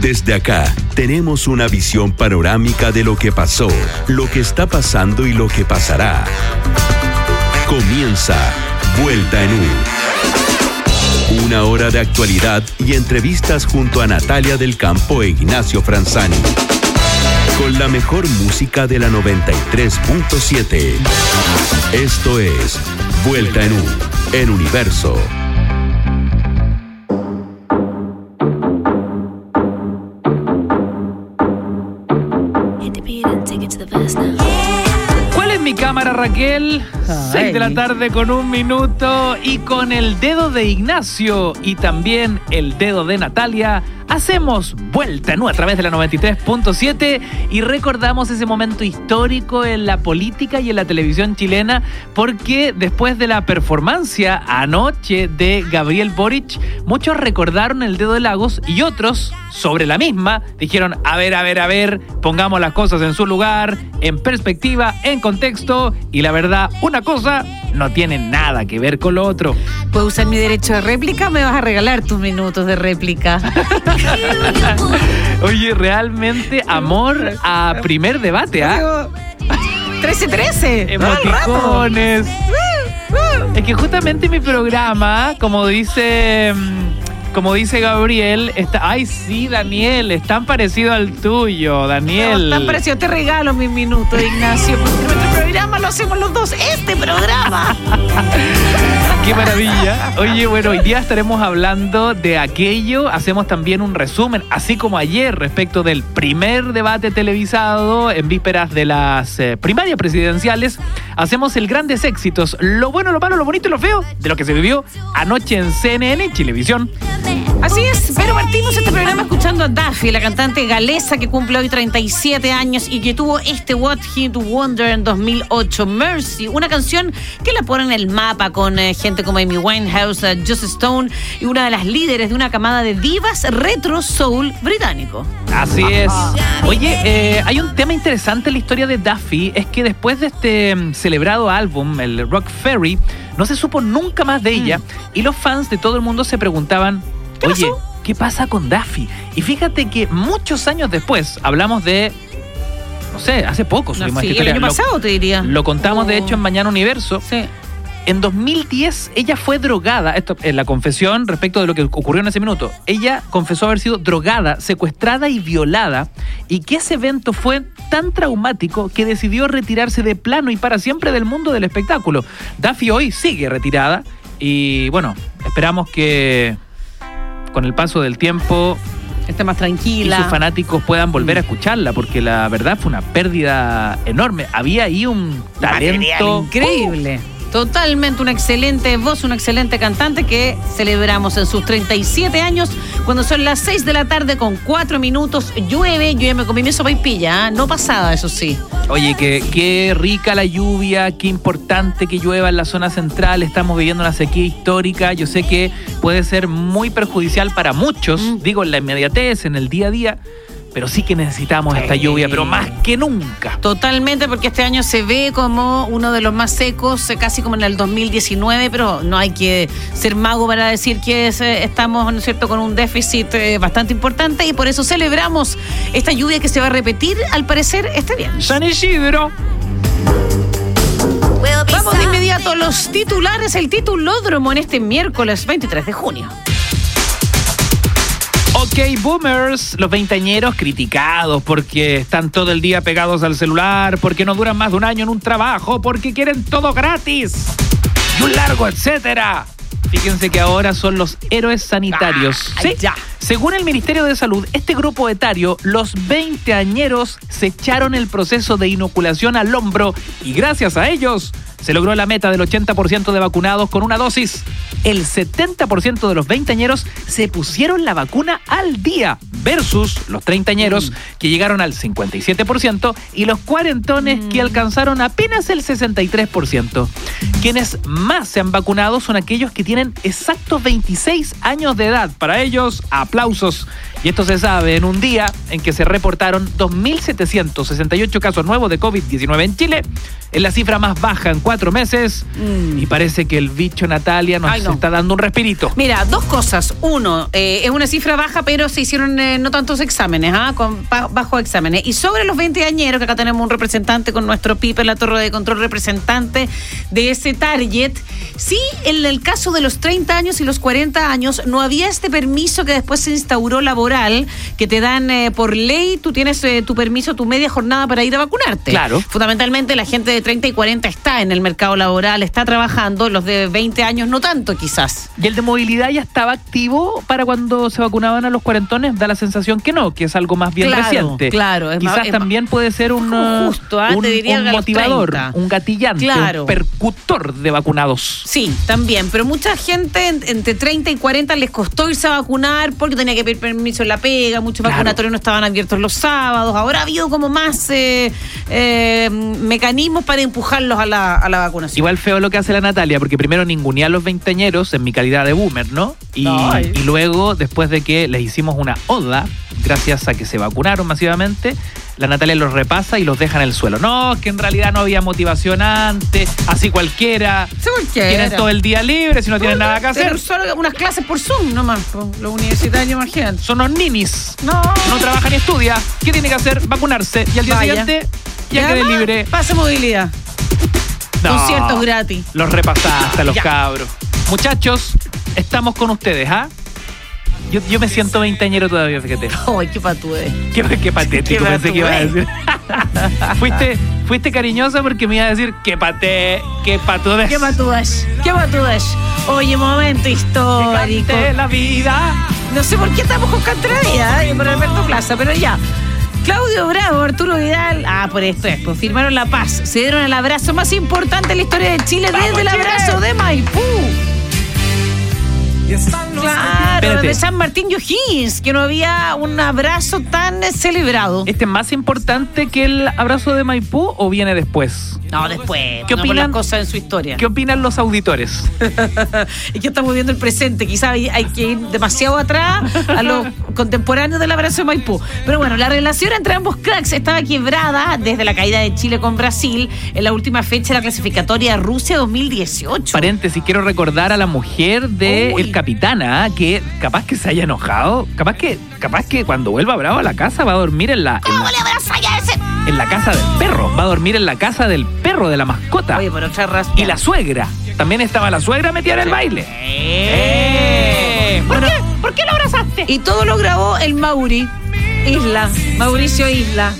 Desde acá tenemos una visión panorámica de lo que pasó, lo que está pasando y lo que pasará. Comienza Vuelta en U. Una hora de actualidad y entrevistas junto a Natalia del Campo e Ignacio Franzani. Con la mejor música de la 93.7. Esto es Vuelta en U, en Universo. Raquel? 6 de la tarde con un minuto y con el dedo de Ignacio y también el dedo de Natalia. Hacemos vuelta ¿no? a través de la 93.7 y recordamos ese momento histórico en la política y en la televisión chilena porque después de la performance anoche de Gabriel Boric, muchos recordaron el dedo de Lagos y otros sobre la misma dijeron, a ver, a ver, a ver, pongamos las cosas en su lugar, en perspectiva, en contexto y la verdad, una cosa no tiene nada que ver con lo otro. ¿Puedo usar mi derecho de réplica me vas a regalar tus minutos de réplica? Oye, realmente amor a primer debate, ¿ah? 13-13. Emoticones. Es que justamente mi programa, como dice. mm, Como dice Gabriel, está. Ay, sí, Daniel, es tan parecido al tuyo, Daniel. No, tan parecido, te regalo mis minutos, Ignacio, porque nuestro programa lo hacemos los dos. Este programa. Qué maravilla. Oye, bueno, hoy día estaremos hablando de aquello. Hacemos también un resumen, así como ayer, respecto del primer debate televisado en vísperas de las eh, primarias presidenciales. Hacemos el grandes éxitos, lo bueno, lo malo, lo bonito y lo feo de lo que se vivió anoche en CNN, Chilevisión. Así es, pero partimos este programa escuchando a Daffy, la cantante galesa que cumple hoy 37 años y que tuvo este What Hit Wonder en 2008, Mercy, una canción que la pone en el mapa con eh, gente como Amy Winehouse, eh, Just Stone y una de las líderes de una camada de divas retro soul británico. Así es. Oye, eh, hay un tema interesante en la historia de Duffy, es que después de este mm, celebrado álbum, el Rock Ferry, no se supo nunca más de ella y los fans de todo el mundo se preguntaban, ¿Qué oye, pasó? ¿qué pasa con Duffy? Y fíjate que muchos años después, hablamos de, no sé, hace poco No, sí, esta el año lo- pasado te diría. Lo contamos de Oh. hecho en Mañana Universo. Sí. En 2010 ella fue drogada, esto en la confesión respecto de lo que ocurrió en ese minuto. Ella confesó haber sido drogada, secuestrada y violada y que ese evento fue tan traumático que decidió retirarse de plano y para siempre del mundo del espectáculo. Duffy hoy sigue retirada y bueno, esperamos que con el paso del tiempo Está más y tranquila. sus fanáticos puedan volver a escucharla porque la verdad fue una pérdida enorme. Había ahí un talento increíble. Totalmente una excelente voz, una excelente cantante que celebramos en sus 37 años cuando son las 6 de la tarde con 4 minutos. Llueve, yo ya me comí mi sopa y pilla, ¿ah? no pasada, eso sí. Oye, que, qué rica la lluvia, qué importante que llueva en la zona central. Estamos viviendo una sequía histórica. Yo sé que puede ser muy perjudicial para muchos, Mm. digo, en la inmediatez, en el día a día, pero sí que necesitamos esta lluvia, pero más que nunca. Totalmente, porque este año se ve como uno de los más secos, eh, casi como en el 2019, pero no hay que ser mago para decir que es, eh, estamos, ¿no es cierto?, con un déficit eh, bastante importante y por eso celebramos esta lluvia que se va a repetir, al parecer, este viernes. San Isidro. Vamos de inmediato a los titulares, el titulódromo en este miércoles 23 de junio. Ok, boomers, los veinteañeros criticados porque están todo el día pegados al celular, porque no duran más de un año en un trabajo, porque quieren todo gratis y un largo, etcétera. Fíjense que ahora son los héroes sanitarios. Ah, ¿sí? ya. Según el Ministerio de Salud, este grupo etario, los veinteañeros se echaron el proceso de inoculación al hombro y gracias a ellos se logró la meta del 80% de vacunados con una dosis. El 70% de los veinteañeros se pusieron la vacuna al día versus los treintañeros que llegaron al 57% y los cuarentones que alcanzaron apenas el 63%. Quienes más se han vacunado son aquellos que tienen exactos 26 años de edad. Para ellos, aplausos. Y esto se sabe en un día en que se reportaron 2.768 casos nuevos de COVID-19 en Chile. Es la cifra más baja en cuatro meses. Y parece que el bicho Natalia nos Ay, no. está dando un respirito. Mira, dos cosas. Uno, eh, es una cifra baja, pero se hicieron eh, no tantos exámenes, ¿ah? con ba- bajos exámenes. Y sobre los 20 añeros, que acá tenemos un representante con nuestro Pipe en la torre de control, representante de ese target, sí, en el caso de los 30 años y los 40 años, no había este permiso que después se instauró laboral, que te dan eh, por ley, tú tienes tu permiso, tu media jornada para ir a vacunarte. Claro. Fundamentalmente la gente de 30 y 40 está en el mercado laboral, está trabajando, los de 20 años no tanto quizás. Y el de movilidad ya estaba activo para cuando se vacunaban a los cuarentones, da la sensación que no, que es algo más bien Claro, reciente. claro, es Quizás más- es también puede ser un, Justo, ah, un, te diría motivador, 30. un gatillante, Claro. un percutor de vacunados. Sí, también, pero mucha gente en- entre 30 y 40 les costó irse a vacunar porque tenía que pedir permiso en la pega, muchos Claro. vacunatorios no estaban abiertos los sábados, ahora ha habido como más eh, eh, mecanismos para empujarlos a la, a la vacunación. Igual feo lo que hace la Natalia, porque primero ningunea a los veinteañeros en mi calidad de boomer, ¿no? Y, luego, después de que les hicimos una oda, gracias a que se vacunaron masivamente, la Natalia los repasa y los deja en el suelo. No, que en realidad no había motivación antes, así cualquiera. Sí, cualquiera. Tienen todo el día libre, si no tienen nada que hacer. Solo unas clases por Zoom nomás, los universitarios, imagínate. Son unos ninis. No, No trabaja ni estudia. ¿Qué tiene que hacer? Vacunarse. Y al día Vaya. siguiente Y ya quede libre. Pase movilidad. No. Conciertos gratis. Los repasaste los Ya. cabros. Muchachos, estamos con ustedes, ¿ah? Yo, yo me siento veinteañero todavía, fíjate. Ay, qué patude. Qué, qué patético Qué pensé que iba a patúe. decir. fuiste, fuiste cariñosa porque me iba a decir que paté, que patudes. Qué patudas. Qué patudas. Oye, momento histórico. Cante la vida. No sé por qué estamos con Cantradía, ¿eh? por Alberto Plaza, pero ya. Claudio Bravo, Arturo Vidal, ah, por esto es, pues firmaron la paz, se dieron el abrazo más importante en la historia de Chile ¡Vamos, desde el abrazo de Maipú. Claro, de San Martín y O'Higgins, que no había un abrazo tan eh, celebrado. ¿Este es más importante que el abrazo de Maipú o viene después? No, después. ¿Qué no opinan? cosas en su historia. ¿Qué opinan los auditores? es que estamos viendo el presente. Quizá hay, hay que ir demasiado atrás a los contemporáneos del abrazo de Maipú. Pero bueno, la relación entre ambos cracks estaba quebrada desde la caída de Chile con Brasil en la última fecha de la clasificatoria Rusia 2018. Paréntesis, quiero recordar a la mujer de ¿ah? que capaz que se haya enojado, capaz que, capaz que cuando vuelva Bravo a la casa va a dormir en la, en ¿Cómo la, le abrazas a ese? en la casa del perro, va a dormir en la casa del perro, de la mascota. Oye, por otra razón. Y la suegra, también estaba la suegra metida en el baile. ¡Eh! ¿Por Bueno, qué? ¿Por qué lo abrazaste? Y todo lo grabó el Mauri Isla, Mauricio Isla.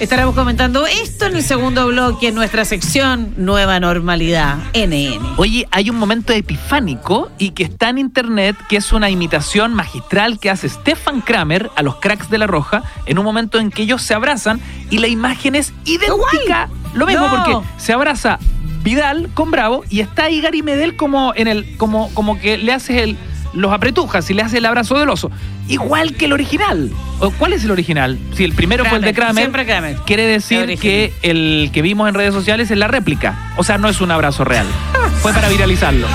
Estaremos comentando esto en el segundo bloque, en nuestra sección Nueva Normalidad, NN. Oye, hay un momento epifánico y que está en internet, que es una imitación magistral que hace Stefan Kramer a los cracks de la Roja, en un momento en que ellos se abrazan y la imagen es idéntica. Lo mismo No. porque se abraza Vidal con Bravo y está ahí Gary Medel como en el, como, como que le haces el, los apretujas y le hace el abrazo del oso. Igual que el original. ¿O ¿Cuál es el original? Si el primero fue el de Kramer, siempre Kramer. quiere decir El que el que vimos en redes sociales es la réplica. O sea, no es un abrazo real. Fue para viralizarlo.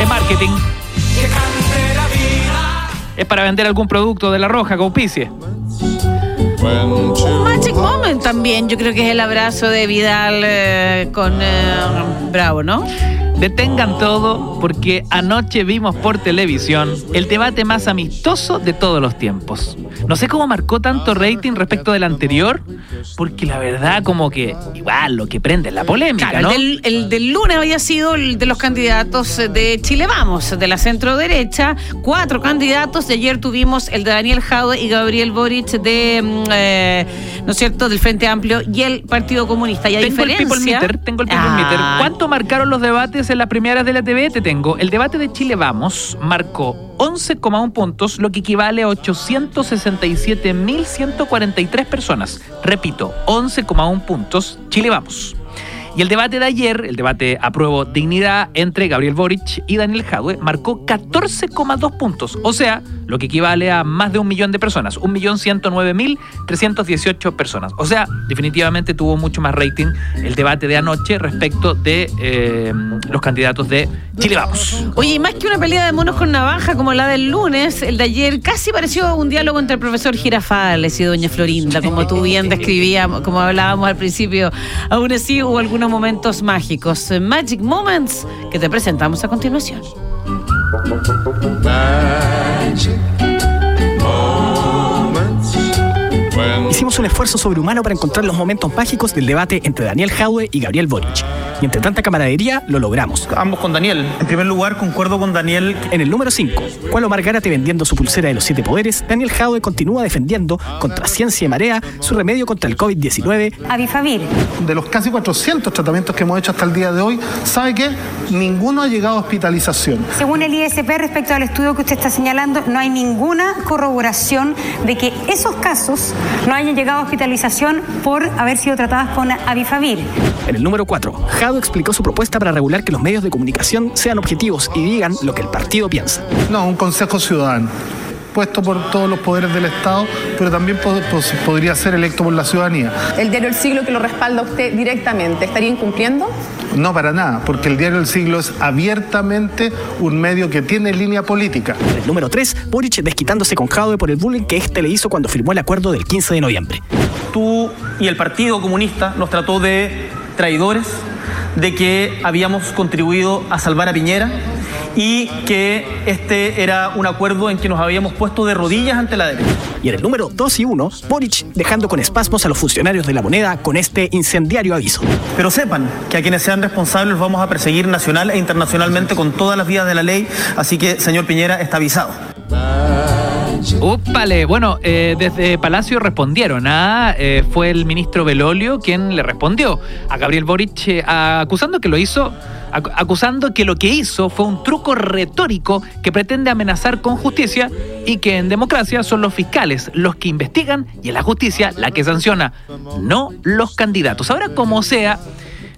Es marketing. Es para vender algún producto de la roja auspicie. Un Magic Moment también, yo creo que es el abrazo de Vidal eh, con eh, Bravo, ¿no? Detengan todo porque anoche vimos por televisión el debate más amistoso de todos los tiempos. No sé cómo marcó tanto rating respecto del anterior, porque la verdad como que igual lo que prende es la polémica, Claro, ¿no? el, del, el del lunes había sido el de los candidatos de Chile Vamos, de la centro derecha. Cuatro candidatos. De ayer tuvimos el de Daniel Jaude y Gabriel Boric de, mm, eh, ¿no es cierto?, del Frente Amplio y el Partido Comunista. Y a Tengo el people meter, tengo el people Ah, meter. ¿Cuánto marcaron los debates en las primeras de la TV? Te tengo. El debate de Chile Vamos marcó 11,1 puntos, lo que equivale a 867.143 personas. Repito, 11,1 puntos, Chile Vamos. Y el debate de ayer, el debate apruebo dignidad entre Gabriel Boric y Daniel Jadwe, marcó 14,2 puntos. O sea, lo que equivale a más de un millón de personas. 1.109.318 personas. O sea, definitivamente tuvo mucho más rating el debate de anoche respecto de eh, los candidatos de Chile Vamos. Oye, y más que una pelea de monos con navaja como la del lunes, el de ayer casi pareció un diálogo entre el profesor Girafales y doña Florinda, como tú bien describías, como hablábamos al principio. Aún así hubo algunos unos momentos mágicos, eh, Magic Moments, que te presentamos a continuación. Hicimos un esfuerzo sobrehumano para encontrar los momentos mágicos del debate entre Daniel Jaue y Gabriel Boric. Y entre tanta camaradería, lo logramos. Ambos con Daniel. En primer lugar, concuerdo con Daniel. En el número 5, cual Omar Gárate vendiendo su pulsera de los siete poderes, Daniel Jadwe continúa defendiendo, contra ciencia y marea, su remedio contra el COVID-19. Avifavir. De los casi 400 tratamientos que hemos hecho hasta el día de hoy, ¿sabe qué? Ninguno ha llegado a hospitalización. Según el ISP, respecto al estudio que usted está señalando, no hay ninguna corroboración de que esos casos no hayan llegado a hospitalización por haber sido tratadas con Avifavir. En el número 4, Explicó su propuesta para regular que los medios de comunicación sean objetivos y digan lo que el partido piensa. No, un consejo ciudadano puesto por todos los poderes del Estado, pero también pod- pues, podría ser electo por la ciudadanía. El diario El Siglo que lo respalda usted directamente, ¿estaría incumpliendo? No para nada, porque el diario El Siglo es abiertamente un medio que tiene línea política. En el número 3, Boric desquitándose con Jadwe por el bullying que este le hizo cuando firmó el acuerdo del 15 de noviembre. Tú y el Partido Comunista nos trató de traidores, de que habíamos contribuido a salvar a Piñera y que este era un acuerdo en que nos habíamos puesto de rodillas ante la derecha. Y en el número 2 y 1, Boric dejando con espasmos a los funcionarios de la moneda con este incendiario aviso. Pero sepan que a quienes sean responsables los vamos a perseguir nacional e internacionalmente con todas las vías de la ley, así que, señor Piñera, está avisado. Úpale, bueno, eh, desde Palacio respondieron. ¿ah? Eh, fue el ministro Belolio quien le respondió a Gabriel Boric eh, acusando que lo hizo, ac- acusando que lo que hizo fue un truco retórico que pretende amenazar con justicia y que en democracia son los fiscales los que investigan y en la justicia la que sanciona, no los candidatos. Ahora, como sea.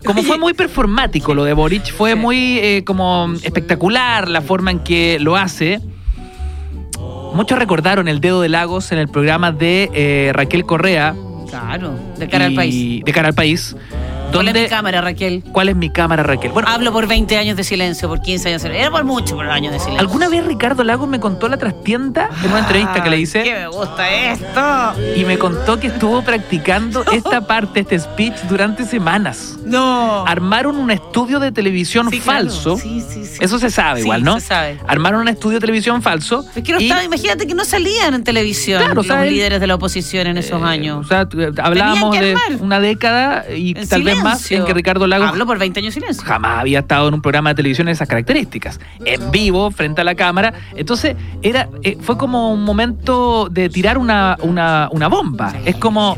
Como fue muy performático lo de Boric, fue muy eh, como espectacular la forma en que lo hace. Muchos recordaron el dedo de Lagos en el programa de eh, Raquel Correa. Claro, de cara al país. De cara al país. ¿Cuál es mi cámara, Raquel? ¿Cuál es mi cámara, Raquel? Bueno, Hablo por 20 años de silencio, por 15 años de silencio. Era por mucho por años de silencio. alguna vez Ricardo Lagos me contó la trastienda en una entrevista que le ¡Qué hice me gusta esto! y me contó que estuvo practicando esta parte, este speech, durante semanas. No. Armaron un estudio de televisión Sí, claro. falso. Sí, sí, sí. Eso se sabe Sí, igual, ¿no? se sabe. Armaron un estudio de televisión falso. Es que no y- estaba, imagínate que no salían en televisión Claro, los líderes de la oposición en esos Eh, años. O sea, t- hablábamos de una década y En tal vez más silencio. en que Ricardo Lagos Hablo por 20 años silencio. jamás había estado en un programa de televisión de esas características. En vivo, frente a la cámara. Entonces, era, eh, fue como un momento de tirar una, una, una bomba. Es como,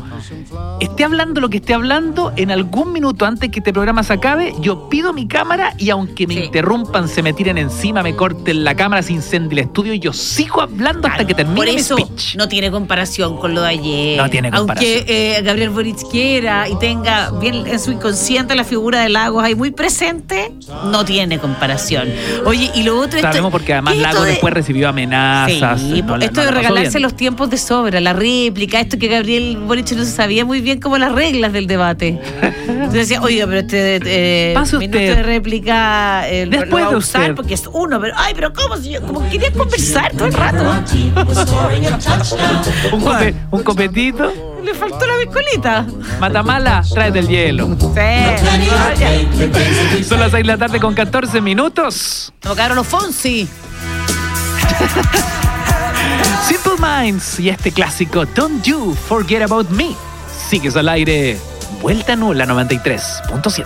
esté hablando lo que esté hablando, en algún minuto antes que este programa se acabe, yo pido mi cámara y aunque me Sí. interrumpan, se me tiren encima, me corten la cámara, se incendie el estudio y yo sigo hablando hasta que termine Por mi eso speech. no tiene comparación con lo de ayer. No tiene comparación. Aunque eh, Gabriel Boric quiera y tenga bien en su inconsciente la figura de Lagos ahí muy presente, no tiene comparación. Oye, y lo otro esto- Sabemos porque además ¿qué es esto Lagos de- después recibió amenazas. Sí, no esto no de regalarse los tiempos de sobra, la réplica, esto que Gabriel Boric no se sabía muy bien como las reglas del debate. Entonces decía, oiga, pero este eh, Pase minuto usted. de réplica eh, lo- lo Después va a de usar usted. porque es uno, pero ay, pero ¿cómo? Si yo como quería conversar todo el rato. Un copetito. Le faltó la biscolita. Matamala, tráete el hielo. Sí. Son las 6 de la tarde con 14 minutos. Tocaron los Fonsi. Simple Minds y este clásico Don't You Forget About Me. Sigues al aire. Vuelta nula 93.7.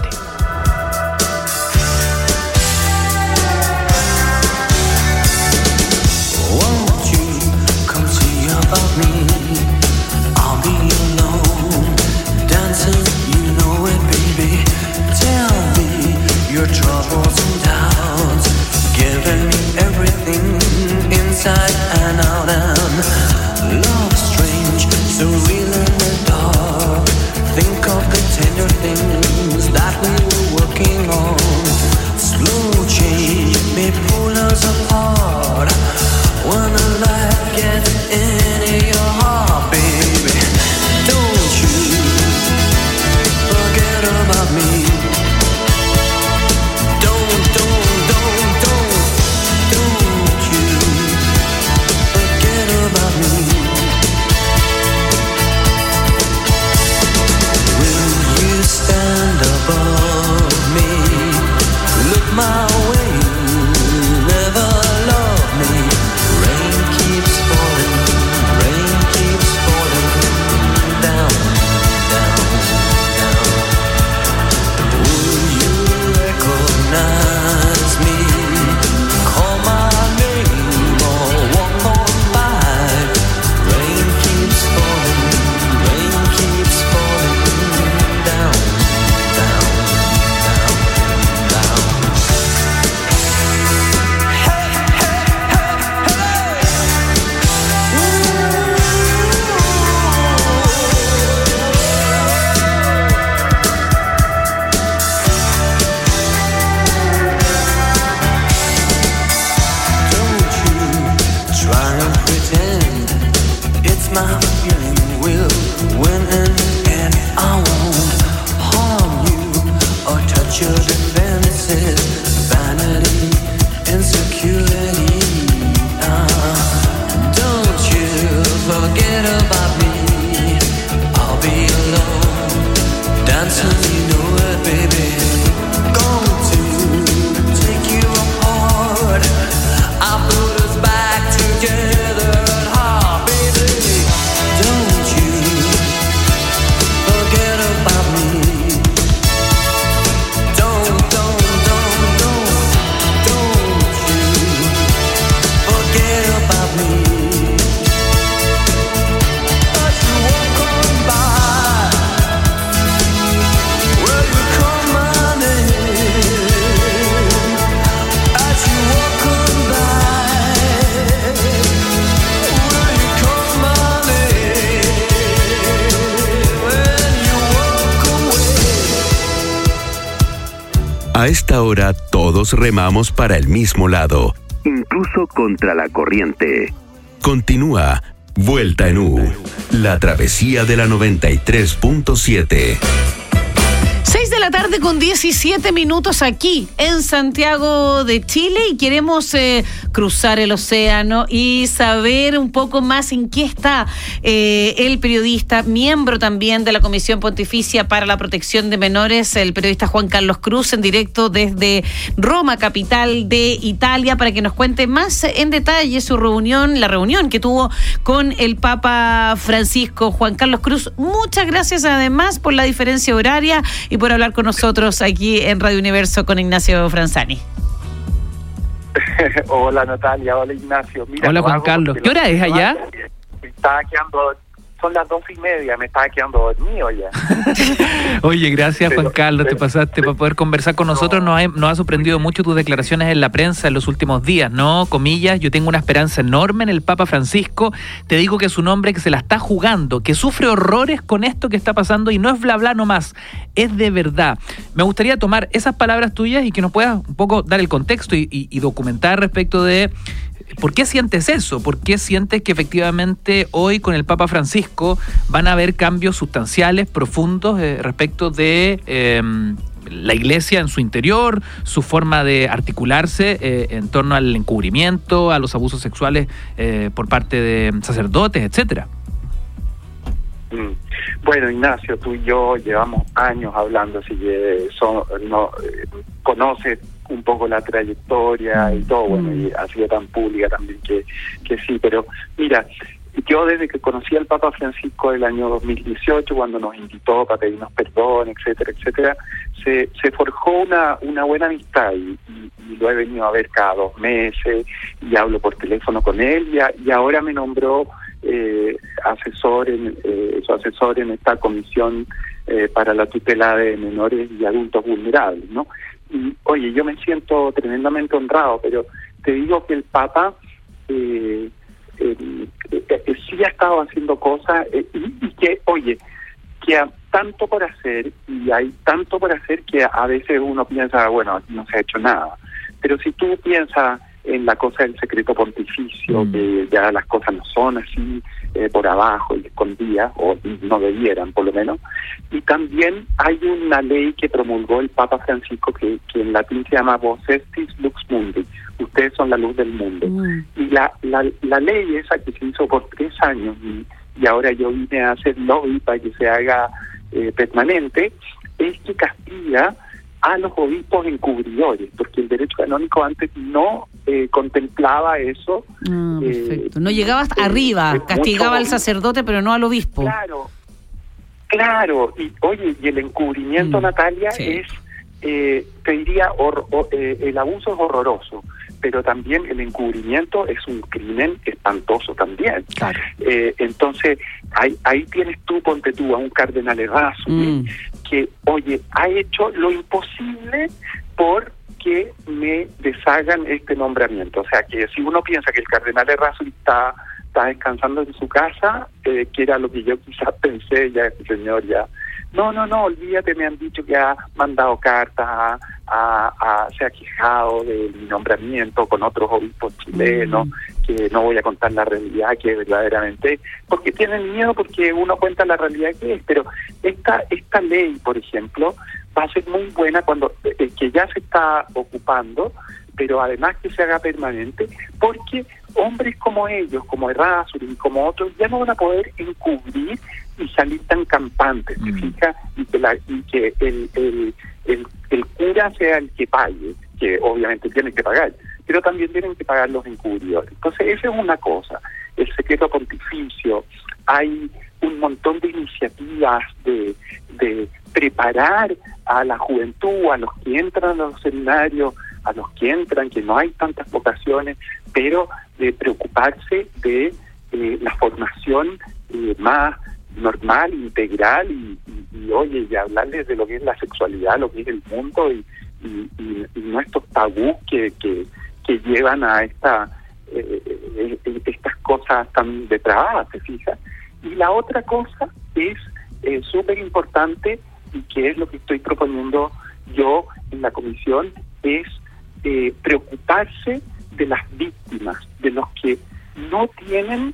places todos remamos para el mismo lado, incluso contra la corriente. Continúa Vuelta en U, la travesía de la 93.7. 6 de la tarde con 17 minutos aquí en Santiago de Chile y queremos eh, cruzar el océano y saber un poco más en qué está eh, el periodista, miembro también de la Comisión Pontificia para la Protección de Menores, el periodista Juan Carlos Cruz, en directo desde Roma, capital de Italia, para que nos cuente más en detalle su reunión, la reunión que tuvo con el Papa Francisco. Juan Carlos Cruz, muchas gracias además por la diferencia horaria y por hablar con nosotros aquí en Radio Universo con Ignacio Franzani. hola Natalia, hola Ignacio. Mira, Hola, Juan Carlos. ¿Qué hora es allá? Estaba quedando, son las dos y media, me estaba quedando dormido ya. Oye, gracias Juan Pero- Carlos, te pero- pasaste para poder conversar con nosotros. Nos ha, nos ha sorprendido mucho tus declaraciones en la prensa en los últimos días, ¿no? Comillas, yo tengo una esperanza enorme en el Papa Francisco. Te digo que es un hombre que se la está jugando, que sufre horrores con esto que está pasando y no es bla bla nomás, es de verdad. Me gustaría tomar esas palabras tuyas y que nos puedas un poco dar el contexto y, y- y documentar respecto de ¿Por qué sientes eso? ¿Por qué sientes que efectivamente hoy con el Papa Francisco van a haber cambios sustanciales, profundos eh, respecto de eh, la iglesia en su interior, su forma de articularse eh, en torno al encubrimiento, a los abusos sexuales eh, por parte de sacerdotes, etcétera? Mm. Bueno, Ignacio, tú y yo llevamos años hablando, así que son, no, eh, conoces un poco la trayectoria y todo, bueno, y ha sido tan pública también que, que sí, pero mira, yo desde que conocí al Papa Francisco el año 2018, cuando nos invitó para pedirnos perdón, etcétera, etcétera, se, se forjó una, una buena amistad y, y- y lo he venido a ver cada dos meses y hablo por teléfono con él y, a- y ahora me nombró eh, asesor en, eh, su asesor en esta comisión eh, para la tutela de menores y adultos vulnerables, ¿no? Y oye, yo me siento tremendamente honrado, pero te digo que el Papa eh, eh, eh, sí ha estado haciendo cosas eh, y, y que, oye, que hay tanto por hacer y hay tanto por hacer que a veces uno piensa, bueno, no se ha hecho nada. Pero si tú piensas en la cosa del secreto pontificio, Mm. que ya las cosas no son así eh, por abajo y escondidas, o no debieran por lo menos, y también hay una ley que promulgó el Papa Francisco que, que en latín se llama Vos estis lux mundi, ustedes son la luz del mundo. Y la, la, la ley esa que se hizo por tres años y, y ahora yo vine a hacer lobby para que se haga eh, permanente, es que castiga a los obispos encubridores, porque el derecho canónico antes no eh, contemplaba eso. Ah, eh, perfecto. No llegaba hasta eh, arriba, es castigaba al sacerdote, pero no al obispo. Claro, claro. Y oye, y el encubrimiento, Mm, Natalia, sí. es, eh, te diría, hor- o- eh, el abuso es horroroso, pero también el encubrimiento es un crimen espantoso también. Claro. Eh, entonces, ahí, ahí tienes tú, ponte tú, a un cardenal Erasmus, Mm. que, oye, ha hecho lo imposible por que me deshagan este nombramiento. O sea, que si uno piensa que el cardenal Errázuriz está, está descansando en su casa, eh, que era lo que yo quizás pensé, ya este señor ya... No, no, no, olvídate, me han dicho que ha mandado cartas, a, a- a- se ha quejado de mi nombramiento con otros obispos chilenos, que no voy a contar la realidad que verdaderamente, porque tienen miedo porque uno cuenta la realidad que es, pero esta, esta ley, por ejemplo, va a ser muy buena cuando, eh, que ya se está ocupando, pero además que se haga permanente, porque hombres como ellos, como Errázuriz y como otros, ya no van a poder encubrir y salir tan campantes, ¿te fijas? Y que, la, y que el, el, el, el cura sea el que pague, que obviamente tiene que pagar, pero también tienen que pagar los encubridores. Entonces, esa es una cosa. El secreto pontificio, hay un montón de iniciativas de, preparar a la juventud, a los que entran a los seminarios, a los que entran, que no hay tantas vocaciones, pero de preocuparse de eh, la formación eh, más normal, integral y, y, y, oye, y hablarles de lo que es la sexualidad, lo que es el mundo y, y, estos tabús que, que llevan a esta eh, eh, estas cosas tan depravadas, ¿te fijas? Y la otra cosa es eh, súper importante y que es lo que estoy proponiendo yo en la comisión, es eh, preocuparse de las víctimas, de los que no tienen,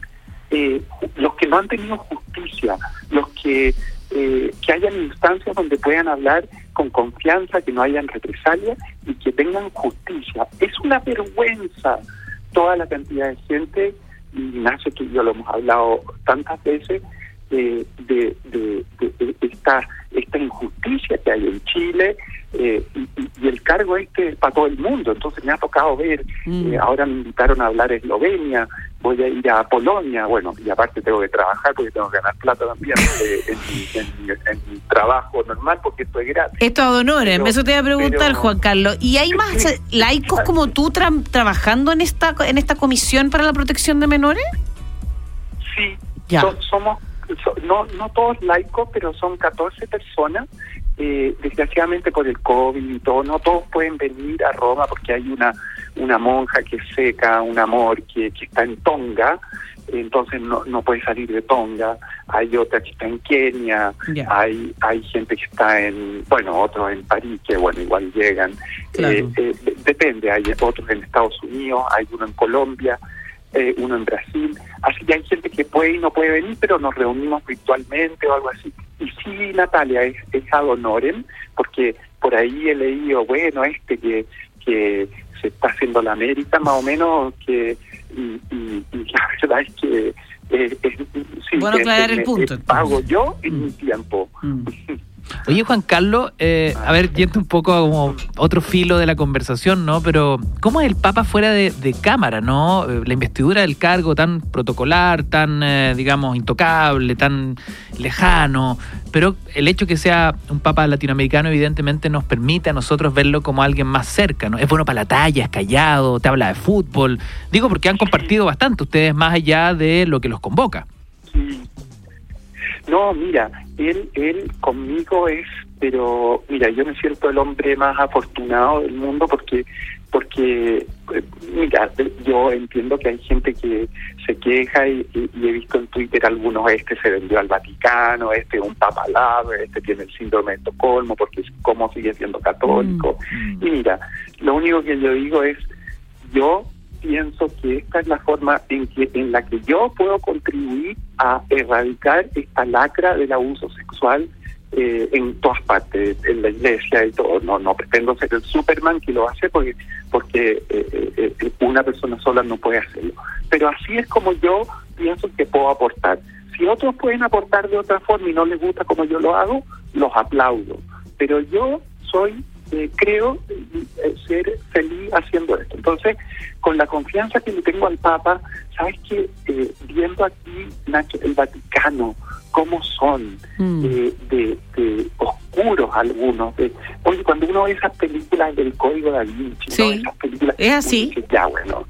eh, los que no han tenido justicia, los que eh, que hayan instancias donde puedan hablar con confianza, que no hayan represalias y que tengan justicia. Es una vergüenza toda la cantidad de gente, y Ignacio, tú y yo lo hemos hablado tantas veces, eh, de, de, de, esta, esta injusticia que hay en Chile eh, y, y, el cargo este es para todo el mundo. Entonces me ha tocado ver, mm. eh, ahora me invitaron a hablar Eslovenia, voy a ir a Polonia, bueno, y aparte tengo que trabajar porque tengo que ganar plata también eh, en, mi, en, en, mi, trabajo normal porque esto es gratis. Esto ad honorem, eso te iba a preguntar, pero, Juan Carlos. ¿Y hay más sí, laicos como tú tra trabajando en esta en esta comisión para la protección de menores? Sí, ya. So, somos no, no todos laicos, pero son 14 personas. Eh, desgraciadamente por el COVID y todo, no todos pueden venir a Roma porque hay una, una monja que es seca, un amor que, que está en Tonga, entonces no, no puede salir de Tonga. Hay otra que está en Kenia, yeah. hay, hay gente que está en, bueno, otros en París, que bueno, igual llegan. Claro. Eh, eh, depende, hay otros en Estados Unidos, hay uno en Colombia eh, uno en Brasil. Así que hay gente que puede y no puede venir, pero nos reunimos virtualmente o algo así. Y sí, Natalia, es, es ad honorem, porque por ahí he leído, bueno, este que, que se está haciendo la América, más o menos, que y, y, y la verdad es que eh, es, sí, bueno, aclarar el punto. pago yo en mm. mi tiempo. Mm. Oye, Juan Carlos, eh, a ver, yendo un poco a como otro filo de la conversación, ¿no? Pero, ¿cómo es el Papa fuera de, cámara, ¿no? La investidura del cargo tan protocolar, tan, eh, digamos, intocable, tan lejano, pero el hecho que sea un Papa latinoamericano evidentemente nos permite a nosotros verlo como alguien más cerca, ¿no? Es bueno para la talla, es callado, te habla de fútbol. Digo porque han compartido bastante ustedes más allá de lo que los convoca. No, mira, él, él conmigo es, pero mira, yo me siento el hombre más afortunado del mundo porque, porque, mira, yo entiendo que hay gente que se queja y, y, y he visto en Twitter algunos, este se vendió al Vaticano, este es un papalado, este tiene el síndrome de Estocolmo porque cómo sigue siendo católico. Mm. Y mira, lo único que yo digo es, yo pienso que esta es la forma en que en la que yo puedo contribuir a erradicar esta lacra del abuso sexual eh, en todas partes, en la iglesia y todo. No, no pretendo ser el Superman que lo hace porque porque eh, eh, una persona sola no puede hacerlo. Pero así es como yo pienso que puedo aportar. Si otros pueden aportar de otra forma y no les gusta como yo lo hago, los aplaudo. Pero yo soy eh, creo eh, ser feliz haciendo esto. Entonces, con la confianza que le tengo al Papa, sabes que eh, viendo aquí Nacho, el Vaticano, cómo son mm. de, de, oscuros algunos. De, oye, cuando uno ve esas películas del Código da Vinci, sí. ¿no? esas películas, es así. Dice, ya, bueno,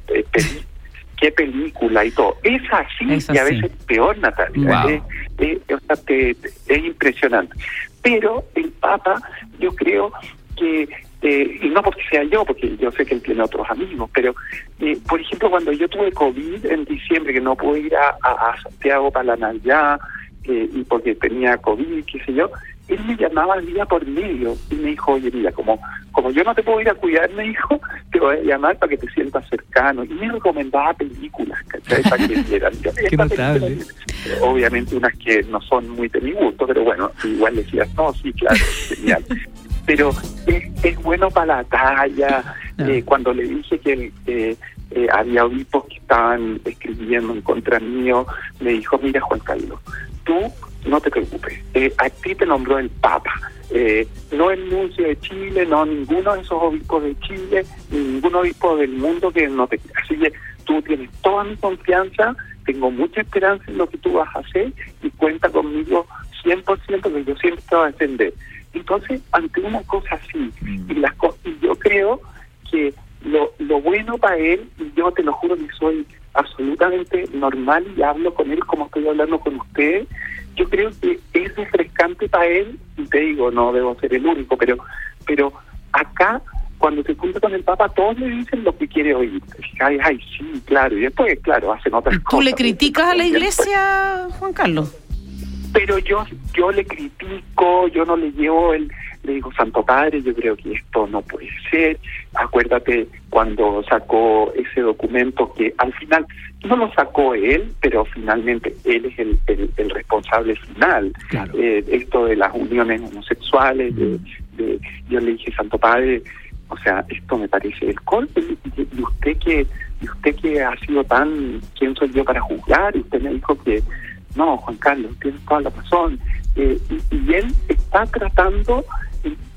qué película y todo. Es así, es así. y a veces peor, Natalia. Wow. Es, es, es, es impresionante. Pero el Papa, yo creo que, eh, y no porque sea yo, porque yo sé que él tiene otros amigos, pero, eh, por ejemplo, cuando yo tuve COVID en diciembre, que no pude ir a, a, a Santiago para la Navidad, eh, y porque tenía COVID, qué sé yo, él me llamaba día por medio y me dijo, oye, mira, como, como yo no te puedo ir a cuidar, me dijo, te voy a llamar para que te sientas cercano. Y me recomendaba películas, ¿cachai? Para que vieran. Qué notable. Obviamente unas que no son muy de mi gusto, pero bueno, igual decías, no, sí, claro, genial. Pero es, es bueno para la talla. Eh, cuando le dije que eh, eh, había obispos que estaban escribiendo en contra mío, me dijo, mira Juan Carlos, tú no te preocupes, eh, a ti te nombró el Papa, eh, no el nuncio de Chile, no ninguno de esos obispos de Chile, ni ningún obispo del mundo que no te Así que tú tienes toda mi confianza, tengo mucha esperanza en lo que tú vas a hacer y cuenta conmigo 100% que yo siempre te voy a defender. Entonces, ante una cosa así, y, las co- y yo creo que lo, lo bueno para él, y yo te lo juro que soy absolutamente normal y hablo con él como estoy hablando con ustedes, yo creo que es refrescante para él, y te digo, no debo ser el único, pero, pero acá, cuando se junta con el Papa, todos le dicen lo que quiere oír. Ay, ay, sí, claro, y después, claro, hacen otras cosas. ¿Tú le criticas a la Después- iglesia, Juan Carlos? Pero yo yo le critico, yo no le llevo el, le digo, Santo Padre, yo creo que esto no puede ser. Acuérdate cuando sacó ese documento que al final no lo sacó él, pero finalmente él es el, el, el responsable final. Claro. Eh, esto de las uniones homosexuales, de, de- yo le dije, Santo Padre, o sea, esto me parece el colpe. Y, y usted que y usted que ha sido tan, ¿quién soy yo para juzgar? Y usted me dijo que no, Juan Carlos, tienes toda la razón. Eh, y, y él está tratando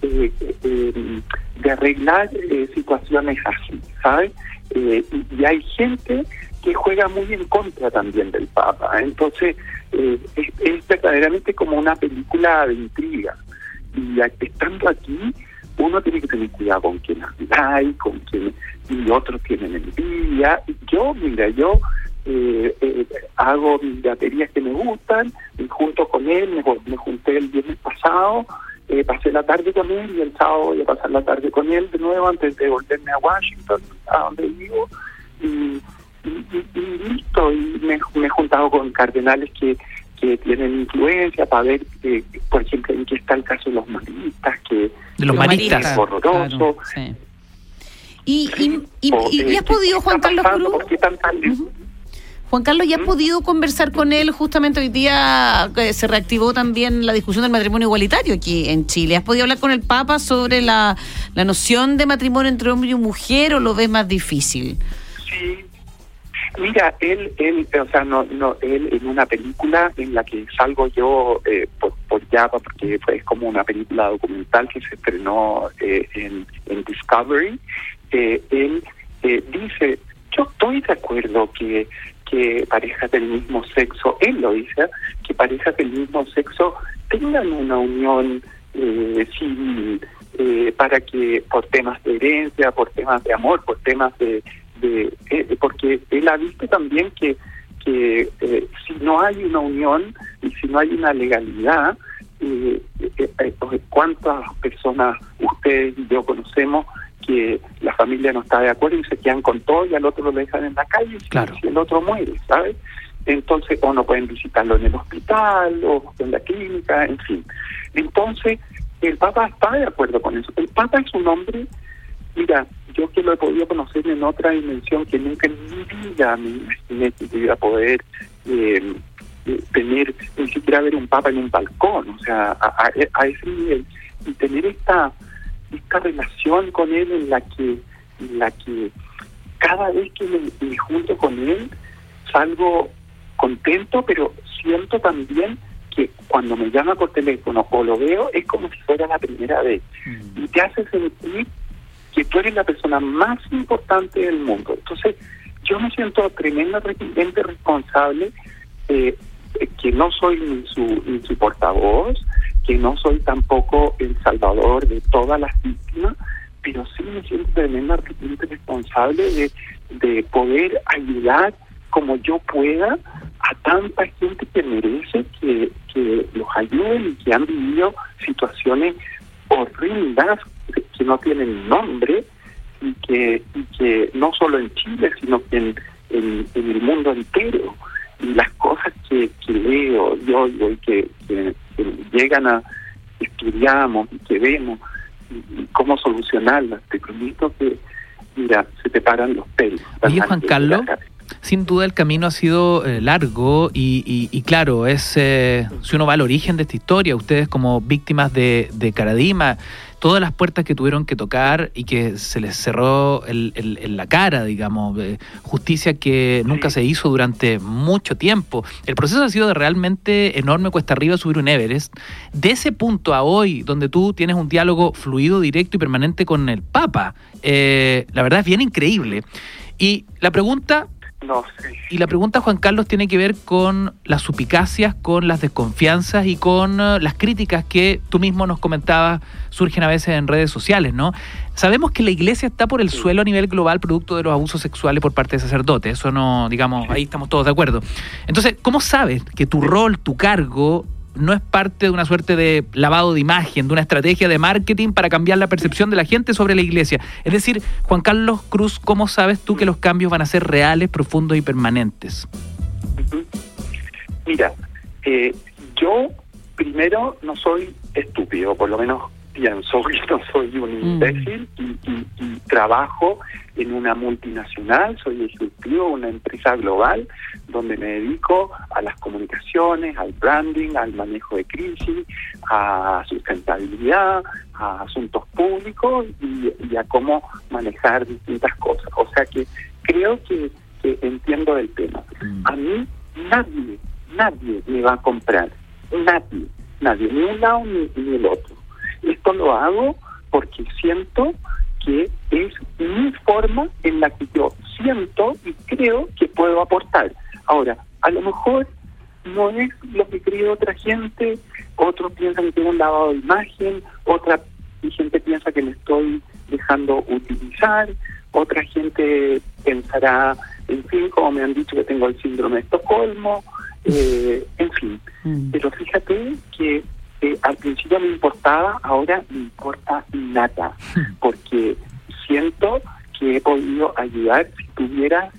eh, eh, eh, de arreglar situaciones así, ¿sabes? Y, hay gente que juega muy en contra también del Papa. Entonces, es, es verdaderamente como una película de intriga. Y estando aquí, uno tiene que tener cuidado con quien habla y con quien y otros tienen envidia. Yo, mira, yo eh, eh, hago mis baterías que me gustan, y junto con él, me, me junté el viernes pasado, eh, pasé la tarde con él y el sábado voy a pasar la tarde con él de nuevo antes de volverme a Washington, a donde vivo, y, y, y- y listo, y me, me he juntado con cardenales que que tienen influencia para ver, eh, por ejemplo, en qué está el caso de los maristas, que De los maristas. es horroroso. Claro, sí. ¿Y, y, y- y- has podido, ¿qué Juan Carlos? Cruz? ¿Por qué tan tarde? Juan Carlos, ¿ya has podido conversar con él? Justamente hoy día eh, se reactivó también la discusión del matrimonio igualitario aquí en Chile. ¿Has podido hablar con el Papa sobre la, la noción de matrimonio entre hombre y mujer o lo ves más difícil? Sí. Mira, él, él, o sea, no, no, él en una película en la que salgo yo eh, por, por Java, porque fue es como una película documental que se estrenó eh, en, en Discovery, eh, él eh, dice, yo estoy de acuerdo que, que parejas del mismo sexo, él lo dice, que parejas del mismo sexo tengan una unión eh, civil eh, para que por temas de herencia, por temas de amor, por temas de, eh, porque él ha visto también que que eh, si no hay una unión y si no hay una legalidad, ¿cuántas personas ustedes y yo conocemos que la familia no está de acuerdo y se quedan con todo y al otro lo dejan en la calle y Claro. si el otro muere, ¿sabes? Entonces, o no pueden visitarlo en el hospital o en la clínica, en fin. Entonces, el Papa está de acuerdo con eso. El Papa es un hombre, mira, yo que lo he podido conocer en otra dimensión que nunca en mi vida me imaginé que iba a poder eh, eh, tener, ni siquiera ver un Papa en un balcón, o sea, a, a- a ese nivel. Y tener esta esta relación con él en la que en la que cada vez que me, me junto con él salgo contento, pero siento también que cuando me llama por teléfono o lo veo es como si fuera la primera vez y te hace sentir que tú eres la persona más importante del mundo. Entonces, yo me siento tremendamente responsable, eh, eh, que no soy ni su, ni su portavoz, que no soy tampoco el salvador de todas las víctimas, pero sí me siento tremendamente responsable de, de poder ayudar como yo pueda a tanta gente que merece que, que los ayuden y que han vivido situaciones horrendas que no tienen nombre y que, que no solo en Chile, sino que en el mundo entero. Y las cosas que, que leo yo, yo y que, que- que llegan a, estudiamos y que vemos y, y cómo solucionarlas, te prometo que, mira, se te paran los pelos. Oye, Juan Carlos, sin duda el camino ha sido eh, largo y, y- y claro, es eh, si uno va al origen de esta historia, ustedes como víctimas de, de Caradima, todas las puertas que tuvieron que tocar y que se les cerró el- el- en la cara, digamos, eh, justicia que nunca se hizo durante mucho tiempo. El proceso ha sido de realmente enorme cuesta arriba subir un Everest. De ese punto a hoy, donde tú tienes un diálogo fluido, directo y permanente con el Papa, eh, la verdad es bien increíble. Y la pregunta No sé. y la pregunta, Juan Carlos, tiene que ver con las supicacias, con las desconfianzas y con eh, las críticas que tú mismo nos comentabas surgen a veces en redes sociales, ¿no? Sabemos que la iglesia está por el suelo a nivel global producto de los abusos sexuales por parte de sacerdotes. Eso no, digamos, ahí estamos todos de acuerdo. Entonces, ¿cómo sabes que tu rol, tu cargo, no es parte de una suerte de lavado de imagen, de una estrategia de marketing para cambiar la percepción de la gente sobre la iglesia? Es decir, Juan Carlos Cruz, ¿cómo sabes tú que los cambios van a ser reales, profundos y permanentes? Mira, eh, yo primero no soy estúpido, por lo menos pienso que no soy un Mm. imbécil y, y- y trabajo en una multinacional, soy ejecutivo de una empresa global donde me dedico a las comunicaciones, al branding, al manejo de crisis, a sustentabilidad, a asuntos públicos y, y a cómo manejar distintas cosas. O sea que creo que, que entiendo del tema. A mí nadie, nadie me va a comprar, nadie, nadie, ni un lado ni, ni el otro. Esto lo hago porque siento que es mi forma en la que yo siento y creo que puedo aportar. Ahora, a lo mejor no es lo que cree otra gente, otros piensan que es un lavado de imagen, otra gente piensa que me estoy dejando utilizar, otra gente pensará, en fin, como me han dicho que tengo el síndrome de Estocolmo, eh, en fin. Pero fíjate que eh, al principio me importaba, ahora me importa nada, porque siento que he podido ayudar si tuviera,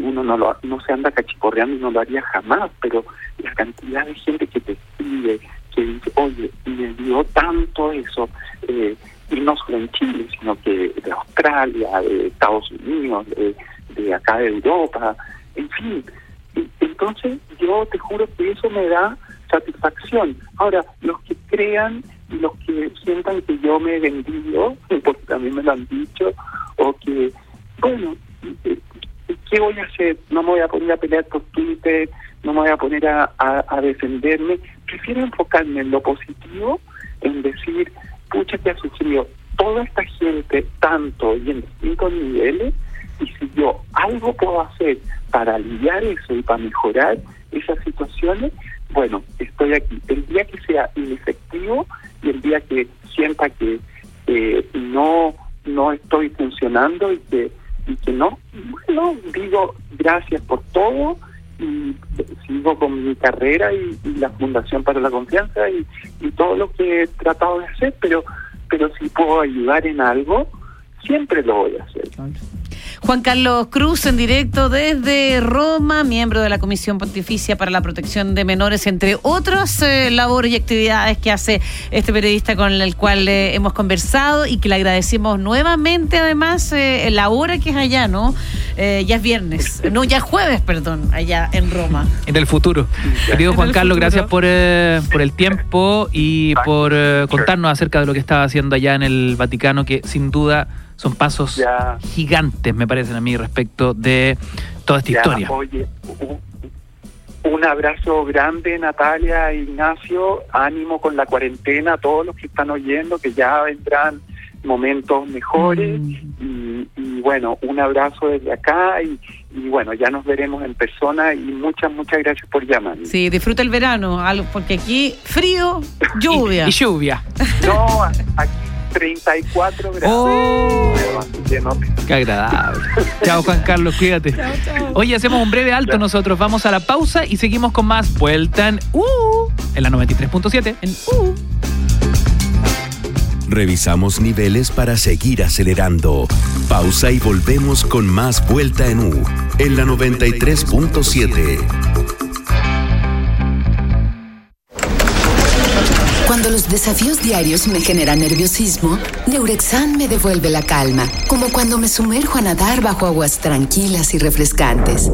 uno no, lo, no se anda cachiporreando y no lo haría jamás, pero la cantidad de gente que te escribe, que dice, oye, me dio tanto eso, eh, y no solo en Chile, sino que de Australia, de Estados Unidos, de, de acá de Europa, en fin. Entonces yo te juro que eso me da satisfacción. Ahora, los que crean y los que sientan que yo me he vendido, porque también me lo han dicho, o que, bueno, eh, ¿qué voy a hacer? No me voy a poner a pelear por Twitter, no me voy a poner a, a- a defenderme. Prefiero enfocarme en lo positivo, en decir, pucha, que ha sufrido toda esta gente tanto y en distintos niveles, y si yo algo puedo hacer para aliviar eso y para mejorar esas situaciones, bueno, estoy aquí. El día que sea inefectivo y el día que sienta que eh, no no estoy funcionando y que y que no, bueno, digo gracias por todo y sigo con mi carrera y, y la Fundación para la Confianza y, y todo lo que he tratado de hacer, pero pero si puedo ayudar en algo, siempre lo voy a hacer. Juan Carlos Cruz en directo desde Roma, miembro de la Comisión Pontificia para la Protección de Menores, entre otras eh, labores y actividades que hace este periodista con el cual eh, hemos conversado y que le agradecemos nuevamente además eh, la hora que es allá, ¿no? Eh, ya es viernes, no, ya es jueves, perdón, allá en Roma. En el futuro. Querido Juan Carlos, futuro. gracias por, eh, por el tiempo y por eh, contarnos acerca de lo que estaba haciendo allá en el Vaticano, que sin duda son pasos Ya. gigantes, me parecen a mí, respecto de toda esta Ya, historia. Oye, un, un abrazo grande, Natalia, Ignacio. Ánimo con la cuarentena, a todos los que están oyendo, que ya vendrán momentos mejores. Mm. Y, y bueno, un abrazo desde acá. Y, y bueno, ya nos veremos en persona. Y muchas, muchas gracias por llamar. Sí, disfruta el verano, porque aquí frío, lluvia. Y lluvia. No, aquí 34 grados. Oh. Qué agradable. Chao Juan Carlos, cuídate. Hoy hacemos un breve alto nosotros. Vamos a la pausa y seguimos con más Vuelta en U. En la 93.7. En U. Revisamos niveles para seguir acelerando. Pausa y volvemos con más Vuelta en U. En la 93.7. Cuando los desafíos diarios me generan nerviosismo, Neurexan me devuelve la calma, como cuando me sumerjo a nadar bajo aguas tranquilas y refrescantes.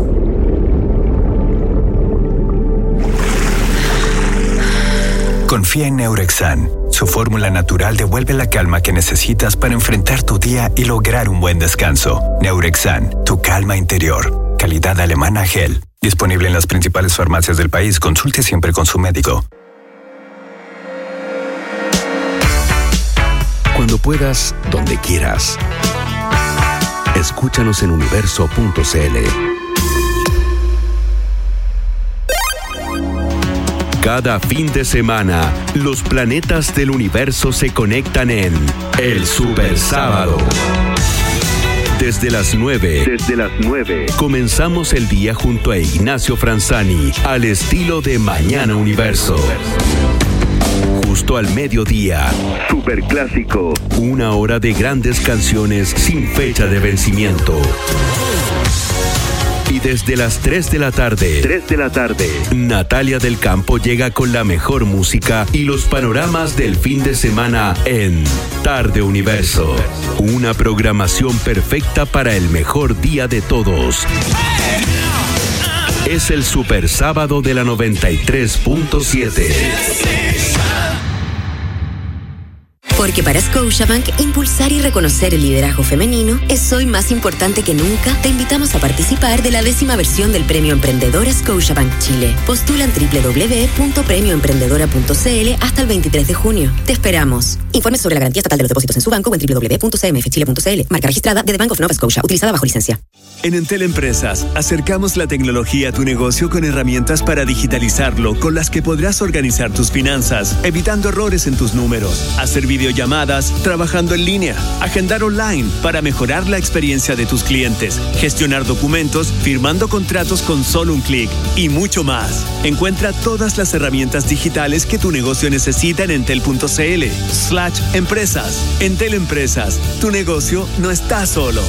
Confía en Neurexan. Su fórmula natural devuelve la calma que necesitas para enfrentar tu día y lograr un buen descanso. Neurexan, tu calma interior. Calidad alemana gel. Disponible en las principales farmacias del país. Consulte siempre con su médico. Cuando puedas, donde quieras. Escúchanos en universo.cl. Cada fin de semana, los planetas del universo se conectan en El Super Sábado. Desde las 9. Desde las 9. Comenzamos el día junto a Ignacio Franzani, al estilo de Mañana Universo. Justo al mediodía. Super clásico. Una hora de grandes canciones sin fecha de vencimiento. Y desde las 3 de la tarde. 3 de la tarde. Natalia del Campo llega con la mejor música y los panoramas del fin de semana en Tarde Universo. Una programación perfecta para el mejor día de todos. Es el Super Sábado de la 93.7. Porque para Scotiabank, impulsar y reconocer el liderazgo femenino es hoy más importante que nunca. Te invitamos a participar de la décima versión del Premio Emprendedor Scotiabank Chile. Postula en www.premioemprendedora.cl hasta el 23 de junio. Te esperamos. Informes sobre la garantía estatal de los depósitos en su banco en www.cmfchile.cl. Marca registrada de The Bank of Nova Scotia, utilizada bajo licencia. En Entel Empresas, acercamos la tecnología a tu negocio con herramientas para digitalizarlo, con las que podrás organizar tus finanzas, evitando errores en tus números, hacer videollamadas, trabajando en línea, agendar online para mejorar la experiencia de tus clientes, gestionar documentos, firmando contratos con solo un clic y mucho más. Encuentra todas las herramientas digitales que tu negocio necesita en entel.cl slash empresas. Entel Empresas, tu negocio no está solo.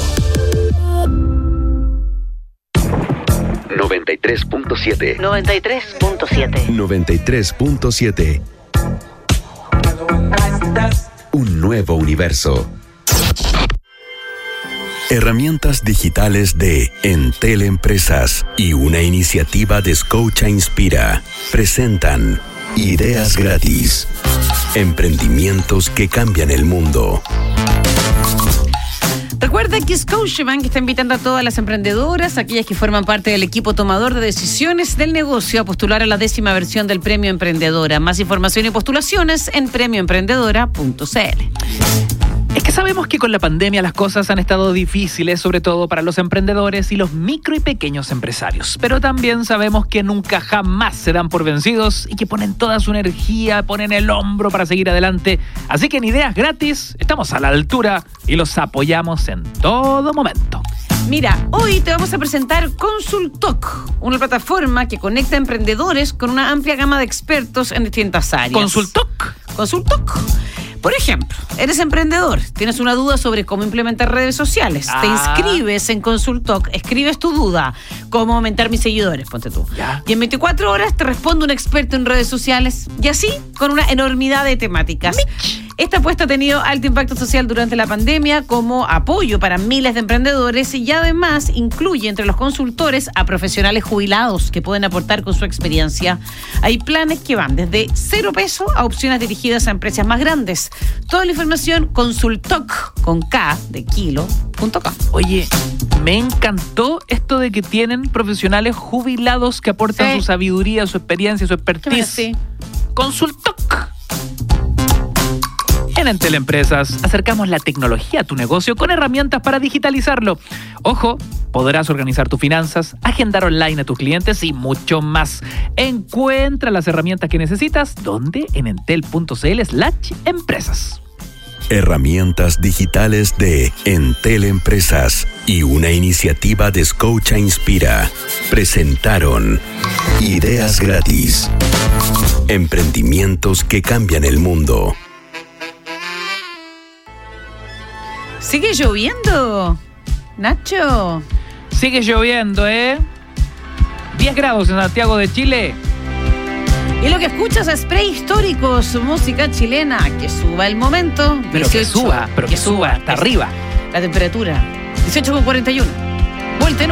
93.7. 93.7. 93.7. Un nuevo universo. Herramientas digitales de Entel Empresas y una iniciativa de Scotia Inspira presentan Ideas gratis. Emprendimientos que cambian el mundo. Recuerda que Scotiabank está invitando a todas las emprendedoras, aquellas que forman parte del equipo tomador de decisiones del negocio, a postular a la décima versión del Premio Emprendedora. Más información y postulaciones en premioemprendedora.cl. Es que sabemos que con la pandemia las cosas han estado difíciles, sobre todo para los emprendedores y los micro y pequeños empresarios. Pero también sabemos que nunca jamás se dan por vencidos y que ponen toda su energía, ponen el hombro para seguir adelante. Así que en Ideas Gratis estamos a la altura y los apoyamos en todo momento. Mira, hoy te vamos a presentar Consultoc, una plataforma que conecta emprendedores con una amplia gama de expertos en distintas áreas. ¿Consultoc? Consultoc. Por ejemplo, eres emprendedor, tienes una duda sobre cómo implementar redes sociales, te Ah. inscribes en Consultoc, escribes tu duda, cómo aumentar mis seguidores, ponte tú. Y en 24 horas te responde un experto en redes sociales y así con una enormidad de temáticas. Esta apuesta ha tenido alto impacto social durante la pandemia como apoyo para miles de emprendedores y además incluye entre los consultores a profesionales jubilados que pueden aportar con su experiencia. Hay planes que van desde cero peso a opciones dirigidas a empresas más grandes. Toda la información consultoc con K de kilo.com. Oye, me encantó esto de que tienen profesionales jubilados que aportan Sí. su sabiduría, su experiencia, su expertise. Sí. Consultoc. En Entel Empresas acercamos la tecnología a tu negocio con herramientas para digitalizarlo. Ojo, podrás organizar tus finanzas, agendar online a tus clientes y mucho más. Encuentra las herramientas que necesitas donde en entel.cl slash empresas. Herramientas digitales de Entel Empresas y una iniciativa de Scotia Inspira presentaron Ideas gratis. Emprendimientos que cambian el mundo. ¿Sigue lloviendo? Nacho. Sigue lloviendo, ¿eh? 10 grados en Santiago de Chile. Y lo que escuchas es prehistóricos, música chilena. Que suba el momento. Pero que suba, pero que suba hasta arriba. La temperatura. 18 con 41. Vuelta en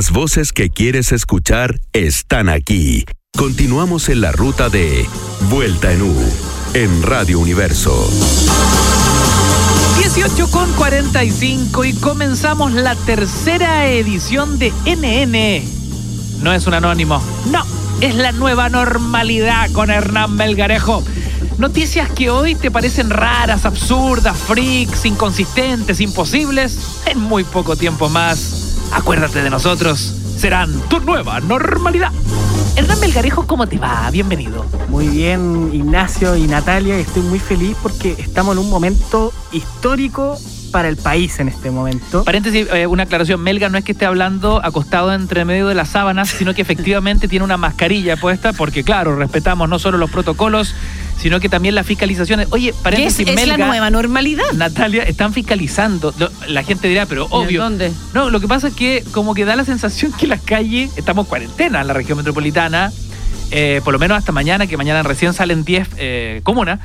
Las voces que quieres escuchar están aquí. Continuamos en la ruta de Vuelta en U, en Radio Universo. 18 con 45 y comenzamos la tercera edición de NN. No es un anónimo, no, es la nueva normalidad con Hernán Melgarejo. Noticias que hoy te parecen raras, absurdas, freaks, inconsistentes, imposibles, en muy poco tiempo más. Acuérdate de nosotros, serán tu nueva normalidad. Hernán Melgarejo, ¿cómo te va? Bienvenido. Muy bien, Ignacio y Natalia, estoy muy feliz porque estamos en un momento histórico para el país en este momento. Paréntesis, eh, una aclaración. Melga no es que esté hablando acostado entre medio de las sábanas, sino que efectivamente tiene una mascarilla puesta, porque claro, respetamos no solo los protocolos, sino que también las fiscalizaciones. Oye, ¿Qué es, paréntesis, es la nueva normalidad? Natalia, están fiscalizando. La gente dirá, pero obvio. ¿Dónde? No, lo que pasa es que como que da la sensación que las calles, estamos en cuarentena en la región metropolitana, eh, por lo menos hasta mañana, que mañana recién salen 10 eh, comunas.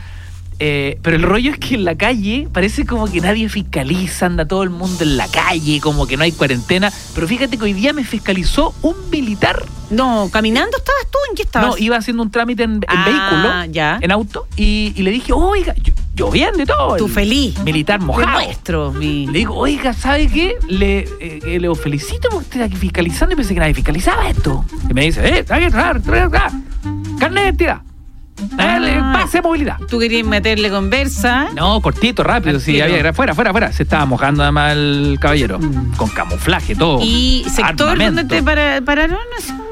Eh, pero el rollo es que en la calle parece como que nadie fiscaliza, anda todo el mundo en la calle, como que no hay cuarentena. Pero fíjate que hoy día me fiscalizó un militar. No, caminando estabas tú, ¿en qué estabas? No, iba haciendo un trámite en, en Ah, vehículo, ya. en auto, y, y le dije, oiga, yo, yo bien de todo. Tú el feliz. Militar mojado. Demuestro mi- Le digo, oiga, ¿sabe qué? Le, eh, eh, le felicito porque está aquí fiscalizando y pensé que nadie fiscalizaba esto. Y me dice, eh, traer, traer acá. Carnet de identidad. Dale, Ah. pase movilidad. Tú querías meterle conversa. No, cortito, rápido. Sí, había, fuera, fuera, fuera. Se estaba mojando además el caballero. Con camuflaje, todo. ¿Y sector Armamento. donde te para- pararon? Así como-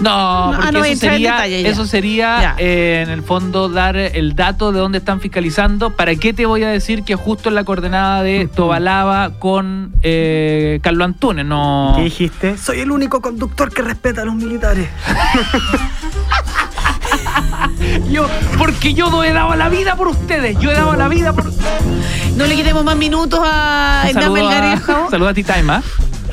No, No, porque ah, no eso en sería, detalle ya. eso sería eh, en el fondo dar el dato de dónde están fiscalizando. ¿Para qué te voy a decir que justo en la coordenada de Tobalaba con eh, Carlos Antunes? No. ¿Qué dijiste? Soy el único conductor que respeta a los militares. Yo, porque yo he dado la vida por ustedes. Yo he dado la vida por. No le quitemos más minutos a Hernán Melgarejo. a, saludo a ti, Taima.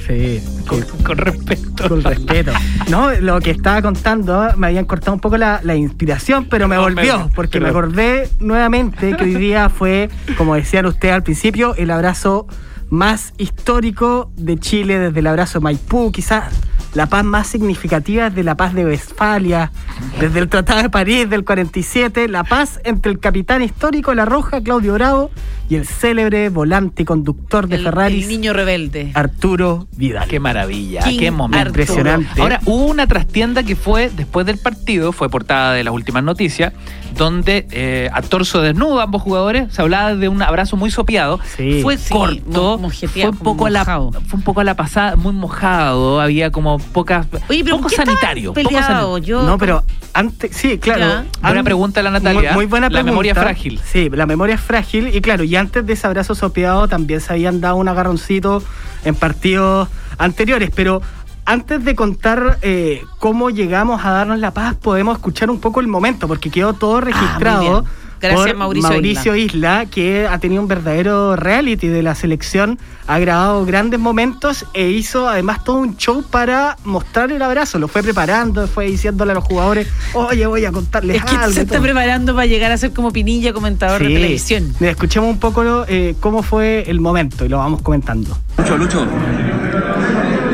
Sí, Con, con respeto. con respeto. No, lo que estaba contando, me habían cortado un poco la, la inspiración, pero me No, volvió, porque pero- me acordé nuevamente que hoy día fue, como decían ustedes al principio, el abrazo más histórico de Chile desde el abrazo Maipú, quizás la paz más significativa desde la paz de Westfalia, desde el Tratado de París del 47, la paz entre el capitán histórico La Roja, Claudio Bravo, y el célebre volante y conductor de El, el niño rebelde. Arturo Vidal. Qué maravilla, King qué momento. Arturo. Impresionante. Ahora, hubo una trastienda que fue después del partido, fue portada de las últimas noticias, donde eh, a torso desnudo ambos jugadores se hablaba de un abrazo muy sopeado. Sí. fue Sí, corto, mo- mojeteado, fue un poco a la mojado. fue un poco a la pasada, muy mojado, había como pocas Oye, pero poco ¿qué estaban sanitario, poco. Yo- No, pero antes, sí, claro. Buena pregunta la Natalia. Muy, muy buena La pregunta. memoria frágil. Sí, la memoria es frágil. Y claro, y antes de ese abrazo sopeado también se habían dado un agarroncito en partidos anteriores. Pero antes de contar eh, cómo llegamos a darnos la paz, podemos escuchar un poco el momento, porque quedó todo registrado. Ah, muy bien. Gracias, por Mauricio Isla. que ha tenido un verdadero reality de la selección, ha grabado grandes momentos e hizo además todo un show para mostrar el abrazo. Lo fue preparando, fue diciéndole a los jugadores, oye, voy a contarles Es que algo. se está todo. preparando para llegar a ser como Pinilla, comentador de televisión. Mira, escuchemos un poco eh, cómo fue el momento y lo vamos comentando. Lucho, Lucho.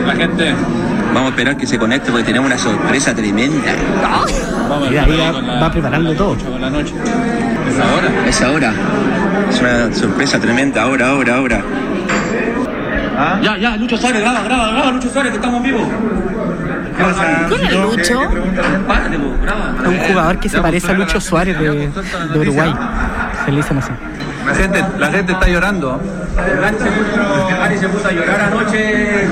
La gente. Vamos a esperar que se conecte porque tenemos una sorpresa tremenda. Mira, ahí va, va preparando todo. ¿Es ahora? Es ahora. Es una sorpresa tremenda. Ahora, ahora, ahora. Ya, ya, Lucho Suárez, graba, graba, graba, Lucho Suárez, que estamos vivos. ¿Quién es Lucho? Es un jugador que se parece a Lucho Suárez de, de Uruguay. Se le dicen así. La gente, la gente está llorando. Ari se puso a llorar anoche.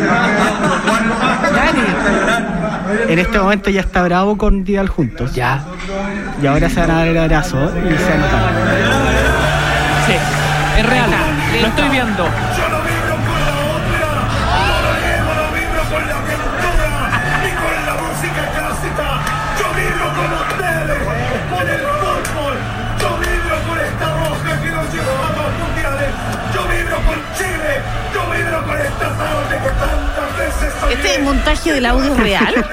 En este momento ya está bravo con Vidal juntos. Ya. Y ahora se van a dar el abrazo y se anotan. Sí, es real. Lo estoy viendo. ¿Este montaje del audio real?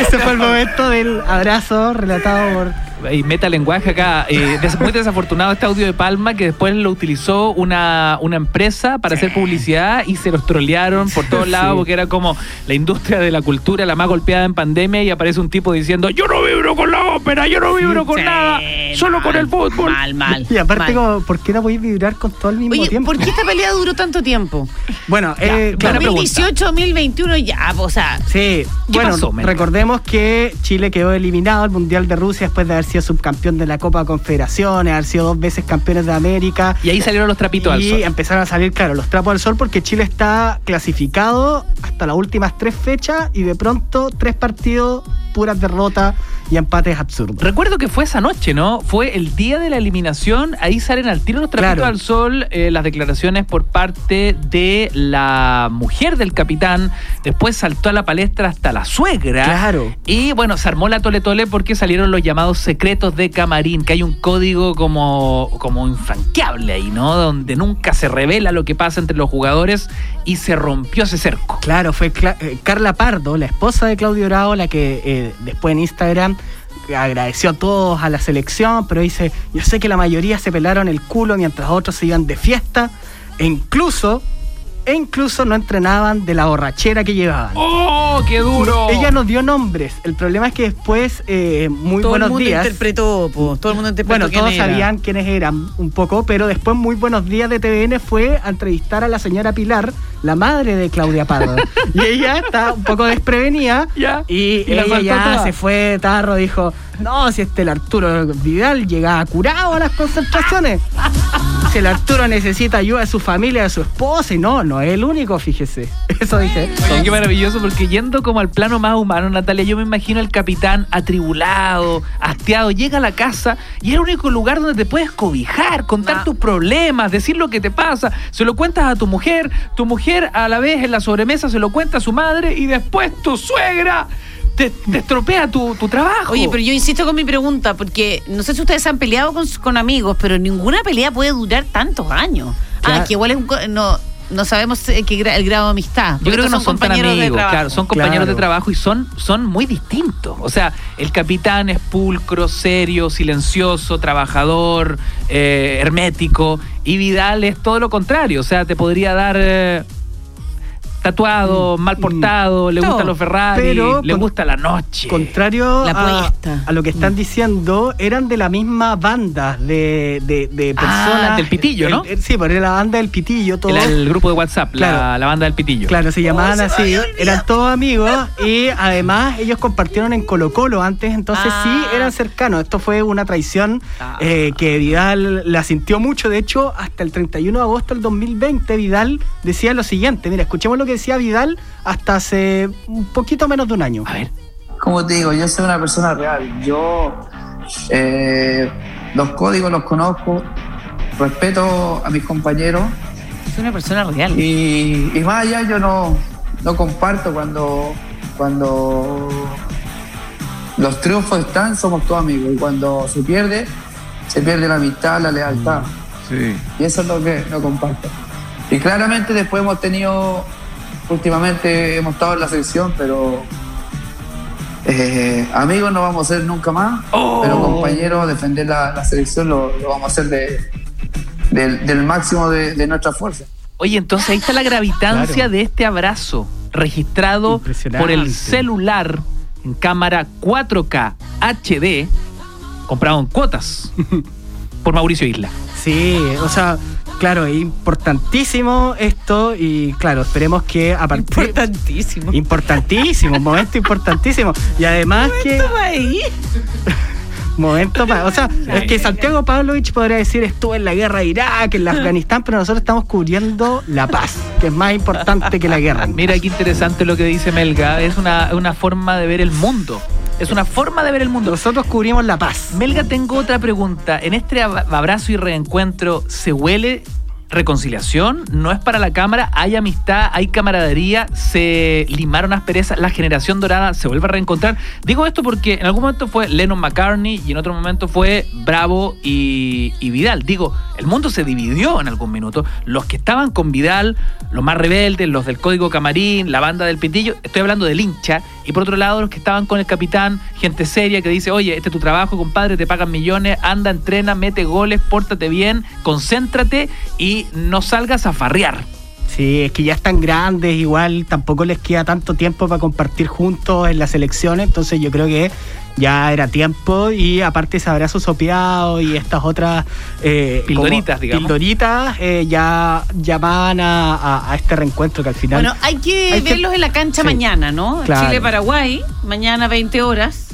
Ese fue el momento del abrazo relatado por y meta lenguaje acá. Eh, muy desafortunado este audio de Palma que después lo utilizó una, una empresa para hacer publicidad y se los trolearon por todos lados porque era como la industria de la cultura la más golpeada en pandemia y aparece un tipo diciendo yo no vibro con la ópera, yo no vibro con Sí, nada, solo con el fútbol. Mal, mal. Y aparte, mal. como, ¿por qué no podéis vibrar con todo al mismo Oye, tiempo? ¿por qué esta pelea duró tanto tiempo? Bueno, eh, claro, pregunta. 2018, 2021, ya, o sea, Sí, ¿Qué bueno, pasó, recordemos que Chile quedó eliminado al Mundial de Rusia después de haber sido subcampeón de la Copa Confederaciones, haber sido dos veces campeones de América. Y ahí salieron los trapitos al Y sol. empezaron a salir, claro, los trapos al sol porque Chile está clasificado hasta las últimas tres fechas y de pronto tres partidos puras derrotas y empates absurdos. Recuerdo que fue esa noche, ¿no? Fue el día de la eliminación. Ahí salen al tiro los trapitos Claro. al sol eh, las declaraciones por parte de la mujer del capitán. Después saltó a la palestra hasta la suegra. Claro. Y bueno, se armó la tole tole porque salieron los llamados secretos de camarín, que hay un código como, como infranqueable ahí, ¿no? Donde nunca se revela lo que pasa entre los jugadores y se rompió ese cerco. Claro, fue Cla- eh, Carla Pardo, la esposa de Claudio Bravo, la que eh, después en Instagram agradeció a todos a la selección, pero dice, yo sé que la mayoría se pelaron el culo mientras otros se iban de fiesta e incluso, e incluso no entrenaban de la borrachera que llevaban. ¡Oh, qué duro! Ella nos dio nombres. El problema es que después, eh, muy Todo el buenos mundo días. interpretó, po, todo el mundo interpretó Bueno, quién todos era. sabían quiénes eran un poco, pero después Muy Buenos Días de TVN fue a entrevistar a la señora Pilar, la madre de Claudia Pardo. y ella está un poco desprevenida Ya. y, Y la ella soltó ya toda. se fue de tarro, dijo, no, si este el Arturo Vidal llegaba curado a las concentraciones. Si el Arturo necesita ayuda de su familia, de su esposa, y no, no es el único, fíjese. Eso dije. Oye, qué maravilloso, porque yendo como al plano más humano, Natalia, yo me imagino al capitán atribulado, hastiado, llega a la casa y es el único lugar donde te puedes cobijar, contar tus problemas, decir lo que te pasa, se lo cuentas a tu mujer, tu mujer a la vez en la sobremesa se lo cuenta a su madre y después tu suegra te, te estropea tu, tu trabajo. Oye, pero yo insisto con mi pregunta, porque no sé si ustedes han peleado con, con amigos, pero ninguna pelea puede durar tantos años. Ah, que igual es un... co- No, no sabemos qué gra- el grado de amistad. Yo creo que no son tan compañeros de amigos, trabajo. claro, son compañeros Claro. de trabajo y son, son muy distintos. O sea, el capitán es pulcro, serio, silencioso, trabajador, eh, hermético, y Vidal es todo lo contrario. O sea, te podría dar eh, tatuado, mal portado, le Todo. gustan los Ferrari, Pero le con- gusta la noche. Contrario La a, lo que están diciendo, eran de la misma banda de, de, de personas. Ah, del Pitillo, ¿no? El- el- sí, porque era la banda del Pitillo, todos. Era el grupo de WhatsApp, la, Claro. la banda del pitillo. Claro, se llamaban se me así, eran todos amigos y además ellos compartieron en Colo Colo antes, entonces Ah. sí eran cercanos. Esto fue una traición Ah. eh, que Vidal la sintió mucho, de hecho hasta el 31 de agosto del 2020 Vidal decía lo siguiente, mira, escuchemos lo que decía Vidal hasta hace un poquito menos de un año. A ver. Como te digo, yo soy una persona real. Yo eh, los códigos los conozco, respeto a mis compañeros Es una persona real. y, y más allá yo no, no comparto cuando, cuando los triunfos están, somos todos amigos y cuando se pierde, se pierde la amistad, la lealtad. Y eso es lo que no comparto. Y claramente después hemos tenido, últimamente hemos estado en la selección, pero eh, amigos no vamos a ser nunca más, pero compañeros, defender la, la selección lo, lo vamos a hacer de, del- del máximo de, de nuestra fuerza. Oye, entonces ahí está la gravitancia Claro. de este abrazo, registrado por el celular en cámara 4K HD, comprado en cuotas por Mauricio Isla. Sí, o sea, claro, es importantísimo esto y claro, esperemos que a partir... Importantísimo. Importantísimo, un momento importantísimo. Y además que... ahí. Momento pa- O sea, es que Santiago Pavlovich podría decir estuvo en la guerra de Irak, en el Afganistán, pero nosotros estamos cubriendo la paz, que es más importante que la guerra. Mira qué interesante lo que dice Melga, es una, una forma de ver el mundo. Es una forma de ver el mundo. Nosotros cubrimos la paz. Melga, tengo otra pregunta. En este ab- abrazo y reencuentro, ¿se huele reconciliación? ¿No es para la cámara? ¿Hay amistad? ¿Hay camaradería? ¿Se limaron asperezas? ¿La generación dorada se vuelve a reencontrar? Digo esto porque en algún momento fue Lennon McCartney y en otro momento fue Bravo y, y Vidal. Digo, el mundo se dividió en algún minuto. Los que estaban con Vidal, los más rebeldes, los del Código Camarín, la banda del Pitillo, estoy hablando del hincha. Y por otro lado, los que estaban con el capitán, gente seria que dice, oye, este es tu trabajo, compadre, te pagan millones, anda, entrena, mete goles, pórtate bien, concéntrate y no salgas a farrear. Sí, es que ya están grandes, igual tampoco les queda tanto tiempo para compartir juntos en las elecciones, entonces yo creo que ya era tiempo y aparte ese abrazo sopeado y estas otras eh, Pildoritas, como digamos. pildoritas eh, ya llamaban a, a- a este reencuentro que al final Bueno, hay que Hay que- verlos en la cancha sí. mañana, ¿no? Claro. Chile-Paraguay, mañana 20 horas.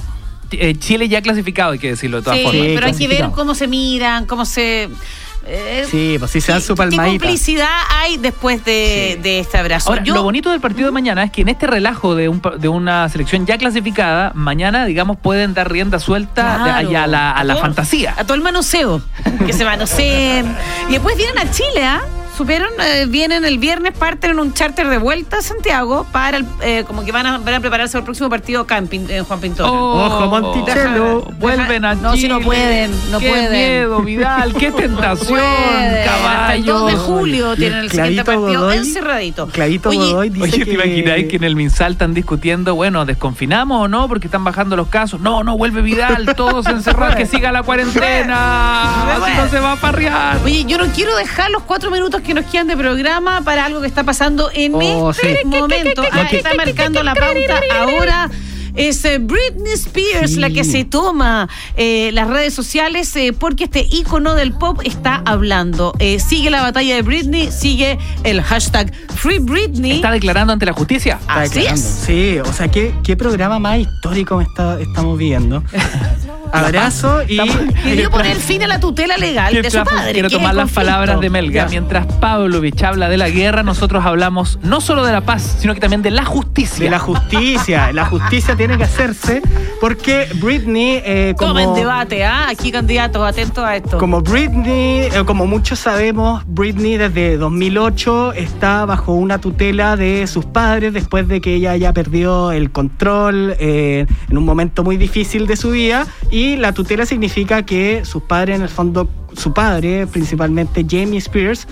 Eh, Chile ya clasificado, hay que decirlo de todas Sí, formas. pero hay que ver cómo se miran, cómo se... Eh, Sí, pues sí se dan su ¿Qué palmadita. complicidad hay después de, de este abrazo? Ahora, Yo- lo bonito del partido de mañana es que en este relajo de, un de una selección ya clasificada, mañana, digamos, pueden dar rienda suelta Claro. a la, a la todo- fantasía. A todo el manoseo. Que se manoseen. Y después vienen a Chile, ¿ah? Supieron, Eh, vienen el viernes, parten en un charter de vuelta a Santiago para el, eh, como que van a, van a prepararse para el próximo partido camping en Juan Pintor. Oh, Ojo, Monticello. Deja- Vuelven a No, si no pueden, no qué pueden. miedo, Vidal, qué tentación, Pueden. Hasta el 2 de caballo. julio tienen el siguiente partido Godoy- encerradito. Clavito Oye, Godoy dice Oye, ¿te que... imagináis que en el Minsal están discutiendo, bueno, desconfinamos o no? Porque están bajando los casos. No, no, vuelve Vidal, todos encerrados, que siga la cuarentena. Si no se va a parrear. Oye, yo no quiero dejar los cuatro minutos que nos quedan de programa para algo que está pasando en Oh, este sí. momento. Ah, está marcando la pauta ahora. Es eh, Britney Spears Sí. la que se toma eh, las redes sociales eh, porque este ícono del pop está hablando. Eh, sigue la batalla de Britney, sigue el hashtag Free Britney. Está declarando ante la justicia. Está Así declarando. es. Sí, o sea, ¿qué, qué programa más histórico me está, estamos viendo? Abrazo y... Pidió poner fin a la tutela legal de su padre. Quiero tomar las palabras de Melga. Ya. Mientras Pavlovich habla de la guerra, nosotros hablamos no solo de la paz, sino que también de la justicia. De la justicia. La justicia tiene que hacerse porque Britney, eh, como, Tomen debate, ¿ah? Aquí candidatos, atentos a esto. como Britney, eh, como muchos sabemos, Britney desde 2008 está bajo una tutela de sus padres después de que ella haya perdido el control eh, en un momento muy difícil de su vida y la tutela significa que sus padres, en el fondo, su padre, principalmente Jamie Spears,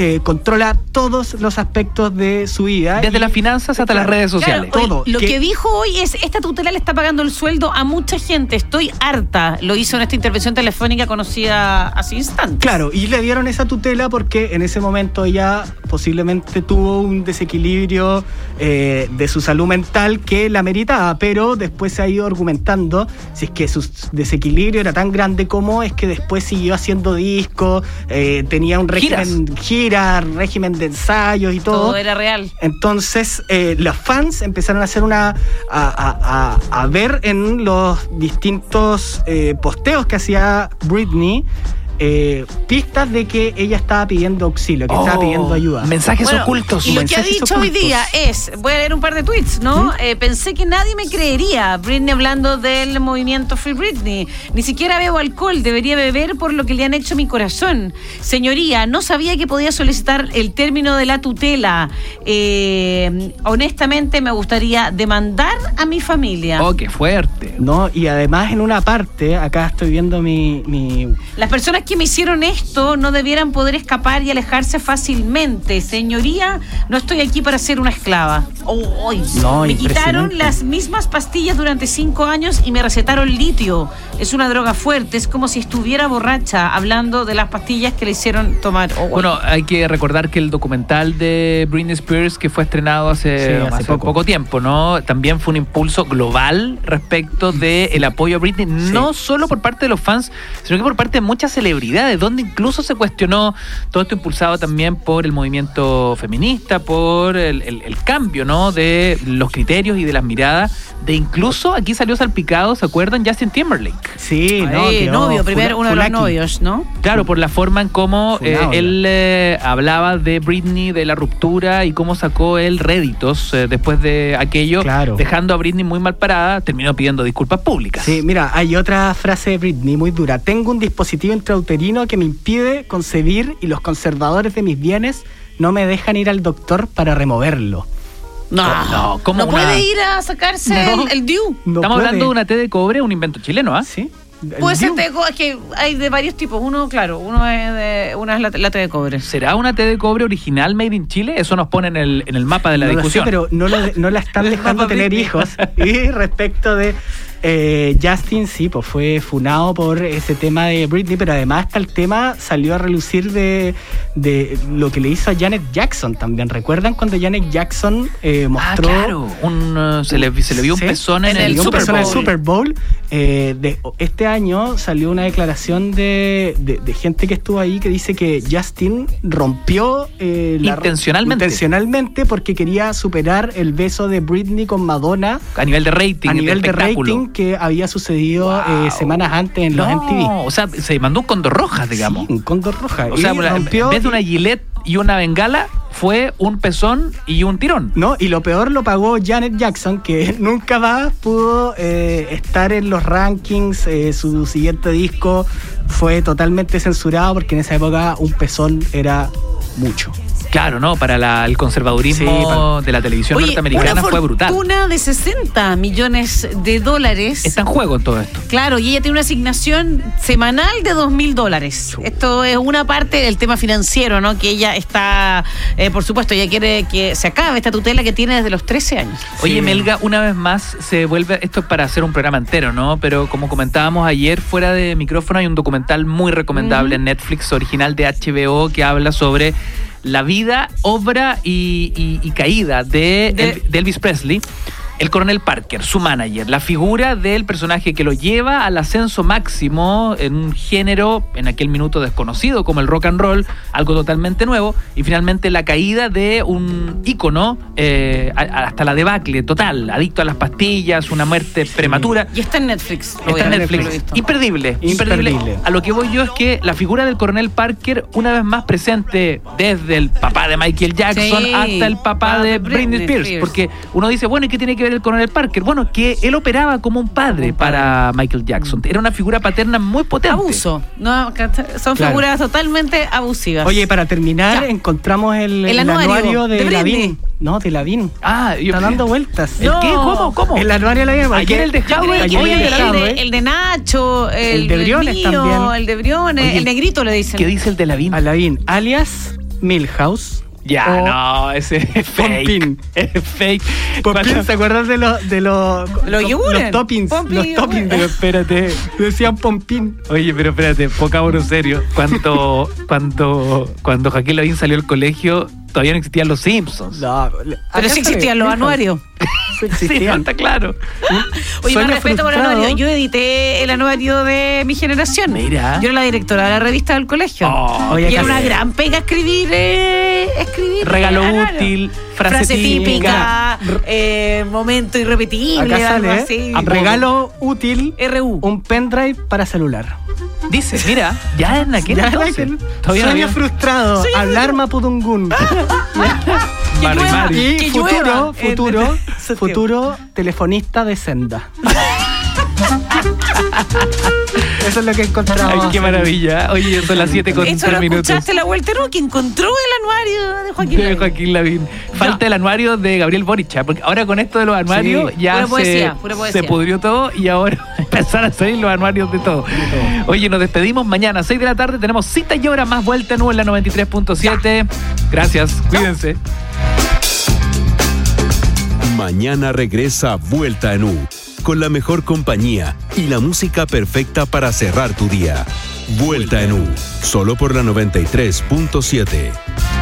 eh, controla todos los aspectos de su vida. Desde y- las finanzas hasta las redes sociales. Claro, Todo. Lo Que- que dijo hoy es, esta tutela le está pagando el sueldo a mucha gente. Estoy harta. Lo hizo en esta intervención telefónica conocida hace instantes. Claro, y le dieron esa tutela porque en ese momento ella posiblemente tuvo un desequilibrio eh, de su salud mental que la meritaba, pero después se ha ido argumentando si es que su desequilibrio era tan grande como es que después siguió haciendo discos, eh, tenía un régimen gira, régimen de ensayos y todo. Todo era real. Entonces, eh, los fans empezaron a hacer una. a, a- a- a ver en los distintos eh, posteos que hacía Britney. Eh, pistas de que ella estaba pidiendo auxilio, que estaba Oh, pidiendo ayuda. mensajes Bueno, ocultos. Y lo que ha dicho hoy día es, voy a leer un par de tweets, ¿no? Eh, pensé que nadie me creería. Britney hablando del movimiento Free Britney. Ni siquiera bebo alcohol, debería beber por lo que le han hecho a mi corazón. Señoría, no sabía que podía solicitar el término de la tutela. Eh, honestamente, me gustaría demandar a mi familia. Oh, qué fuerte. No, y además en una parte, acá estoy viendo mi, mi Las personas que me hicieron esto no debieran poder escapar y alejarse fácilmente. Señoría, no estoy aquí para ser una esclava. Oh. No, me quitaron las mismas pastillas durante cinco años y me recetaron litio. Es una droga fuerte, es como si estuviera borracha hablando de las pastillas que le hicieron tomar. Oh, Bueno, hay que recordar que el documental de Britney Spears que fue estrenado hace, Sí, hace hace poco. poco. tiempo, ¿no? También fue un impulso global respecto del el apoyo a Britney, no solo por parte de los fans, sino que por parte de muchas celebridades, donde incluso se cuestionó todo esto impulsado también por el movimiento feminista, por el, el- el cambio, ¿no? De los criterios y de las miradas, de incluso aquí salió salpicado, ¿se acuerdan? Justin Timberlake. Sí, no, Ay, novio, primero uno de los novios, ¿no? Claro, por la forma en cómo eh, él eh, hablaba de Britney, de la ruptura y cómo sacó él réditos eh, después de aquello, Claro. dejando a Britney muy mal parada, terminó pidiendo disculpas públicas. Sí, mira, hay otra frase de Britney muy dura. Tengo un dispositivo intrauterino que me impide concebir y los conservadores de mis bienes no me dejan ir al doctor para removerlo. No, no, ¿cómo no una- puede ir a sacarse No. el, el DIU. No Estamos puede. hablando de una té de cobre, un invento chileno, ¿ah? Sí. Puede ser té de cobre, es que hay de varios tipos. Uno, claro, uno es de, una es la, la té de cobre. ¿Será una té de cobre original made in Chile? Eso nos pone en el, en el mapa de la No lo sé, discusión. pero no, lo- no la están dejando tener hijos. Y respecto de eh, Justin, sí, pues fue funado por ese tema de Britney, pero además hasta el tema salió a relucir de, de lo que le hizo a Janet Jackson también. ¿Recuerdan cuando Janet Jackson eh, Ah, mostró... claro. Un, uh, se, le, se le vio un Sí, pezón en, el Super pezón en el Bowl. Super Bowl. Eh, de, este año salió una declaración de, de- de gente que estuvo ahí que dice que Justin rompió eh, la- Intencionalmente. intencionalmente porque quería superar el beso de Britney con Madonna A nivel de rating. a nivel de espectáculo. Que había sucedido Wow. eh, semanas antes en los No, MTV. O sea, se mandó un condor rojas, digamos. Un cóndor roja. O sea, rompió en vez de una gilet y una bengala, fue un pezón y un tirón. No, y lo peor lo pagó Janet Jackson, que nunca más pudo eh, estar en los rankings. eh, su siguiente disco fue totalmente censurado porque en esa época un pezón era mucho. Claro, ¿no? Para la- el conservadurismo Sí, para- de la televisión Oye, norteamericana una fue brutal. fortuna de 60 millones de dólares. Está en juego en todo esto. Claro, y ella tiene una asignación semanal de dos mil dólares. Esto es una parte del tema financiero, ¿no? Que ella está, eh, por supuesto, ella quiere que se acabe esta tutela que tiene desde los 13 años. Oye, Melga, una vez más se vuelve, esto es para hacer un programa entero, ¿no? Pero como comentábamos ayer, fuera de micrófono hay un documental muy recomendable en Netflix, original de HBO, que habla sobre la vida, obra y, y- y caída de Elvis Presley. El coronel Parker, su manager, la figura del personaje que lo lleva al ascenso máximo en un género en aquel minuto desconocido como el rock and roll, algo totalmente nuevo, y finalmente la caída de un ícono eh, hasta la debacle total, adicto a las pastillas, una muerte prematura. Y está en Netflix. lo Está en Netflix. visto. Imperdible, imperdible. Imperdible. A lo que voy yo es que la figura del coronel Parker, una vez más presente desde el papá de Michael Jackson Sí. hasta el papá Ah, de de Britney Britney Spears. Spears. Porque uno dice, bueno, ¿y qué tiene que ver el coronel Parker? Bueno, que él operaba como un padre para Michael Jackson. Era una figura paterna muy potente. Abuso. No, son Claro. figuras totalmente abusivas. Oye, para terminar, encontramos el, El el anuario de. Lavín. No, de Lavín. Ah, yo- Está dando vueltas. ¿El qué? ¿Cómo? ¿Cómo? El anuario de Lavín. Ayer el de hoy el de el, Lavín. de, el de Nacho, el, El de Briones Nino, también. el de Briones, Oye, el negrito le dicen. ¿Qué dice el de Lavín? A Lavín, alias Milhouse. Ya, o no, ese es fake. Pompín. Es fake. Pompín, ¿se acuerdan de los de los Los yogures. los toppings? Pompín los toppings Pero espérate. decían Pompín. Oye, pero espérate, pocámonos serio. Cuando, cuando, cuando Joaquín Lavín salió al colegio, todavía no existían los Simpsons. No, Pero sí existían los anuarios. Sí Sí, no, existían. está claro. Oye, más respeto por el frustrado. anuario. Yo edité el anuario de mi generación. Mira. Yo era la directora de la revista del colegio. Oh, y era una gran pega escribir, eh, escribir. Regalo útil, frase, Frase típica. típica, eh, momento irrepetible, Acá algo sale, así. ¿eh? regalo útil, RU. un pendrive para celular. Dice, mira, ya en aquel Ya entonces. Todavía no Sueño había- frustrado, alarma pudungún. Que Mari, llueva. Mari. Y futuro, en- futuro, futuro telefonista de senda. Eso es lo que encontramos. Ay, qué maravilla. Oye, son las 7 con Eso 3 lo minutos. escuchaste la vuelta, ¿no? Que encontró el anuario de Joaquín De Lavín. Joaquín Lavín. Falta el anuario de Gabriel Boric, ¿ah? porque ahora con esto de los anuarios Sí. ya Pura se, poesía, pura poesía. se pudrió todo y ahora empezaron a salir los anuarios de todo. Oye, nos despedimos mañana, 6 de la tarde, tenemos cita y hora más vuelta en U en la 93.7. Gracias, cuídense. Mañana regresa Vuelta en U, con la mejor compañía y la música perfecta para cerrar tu día. Vuelta en U, solo por la 93.7.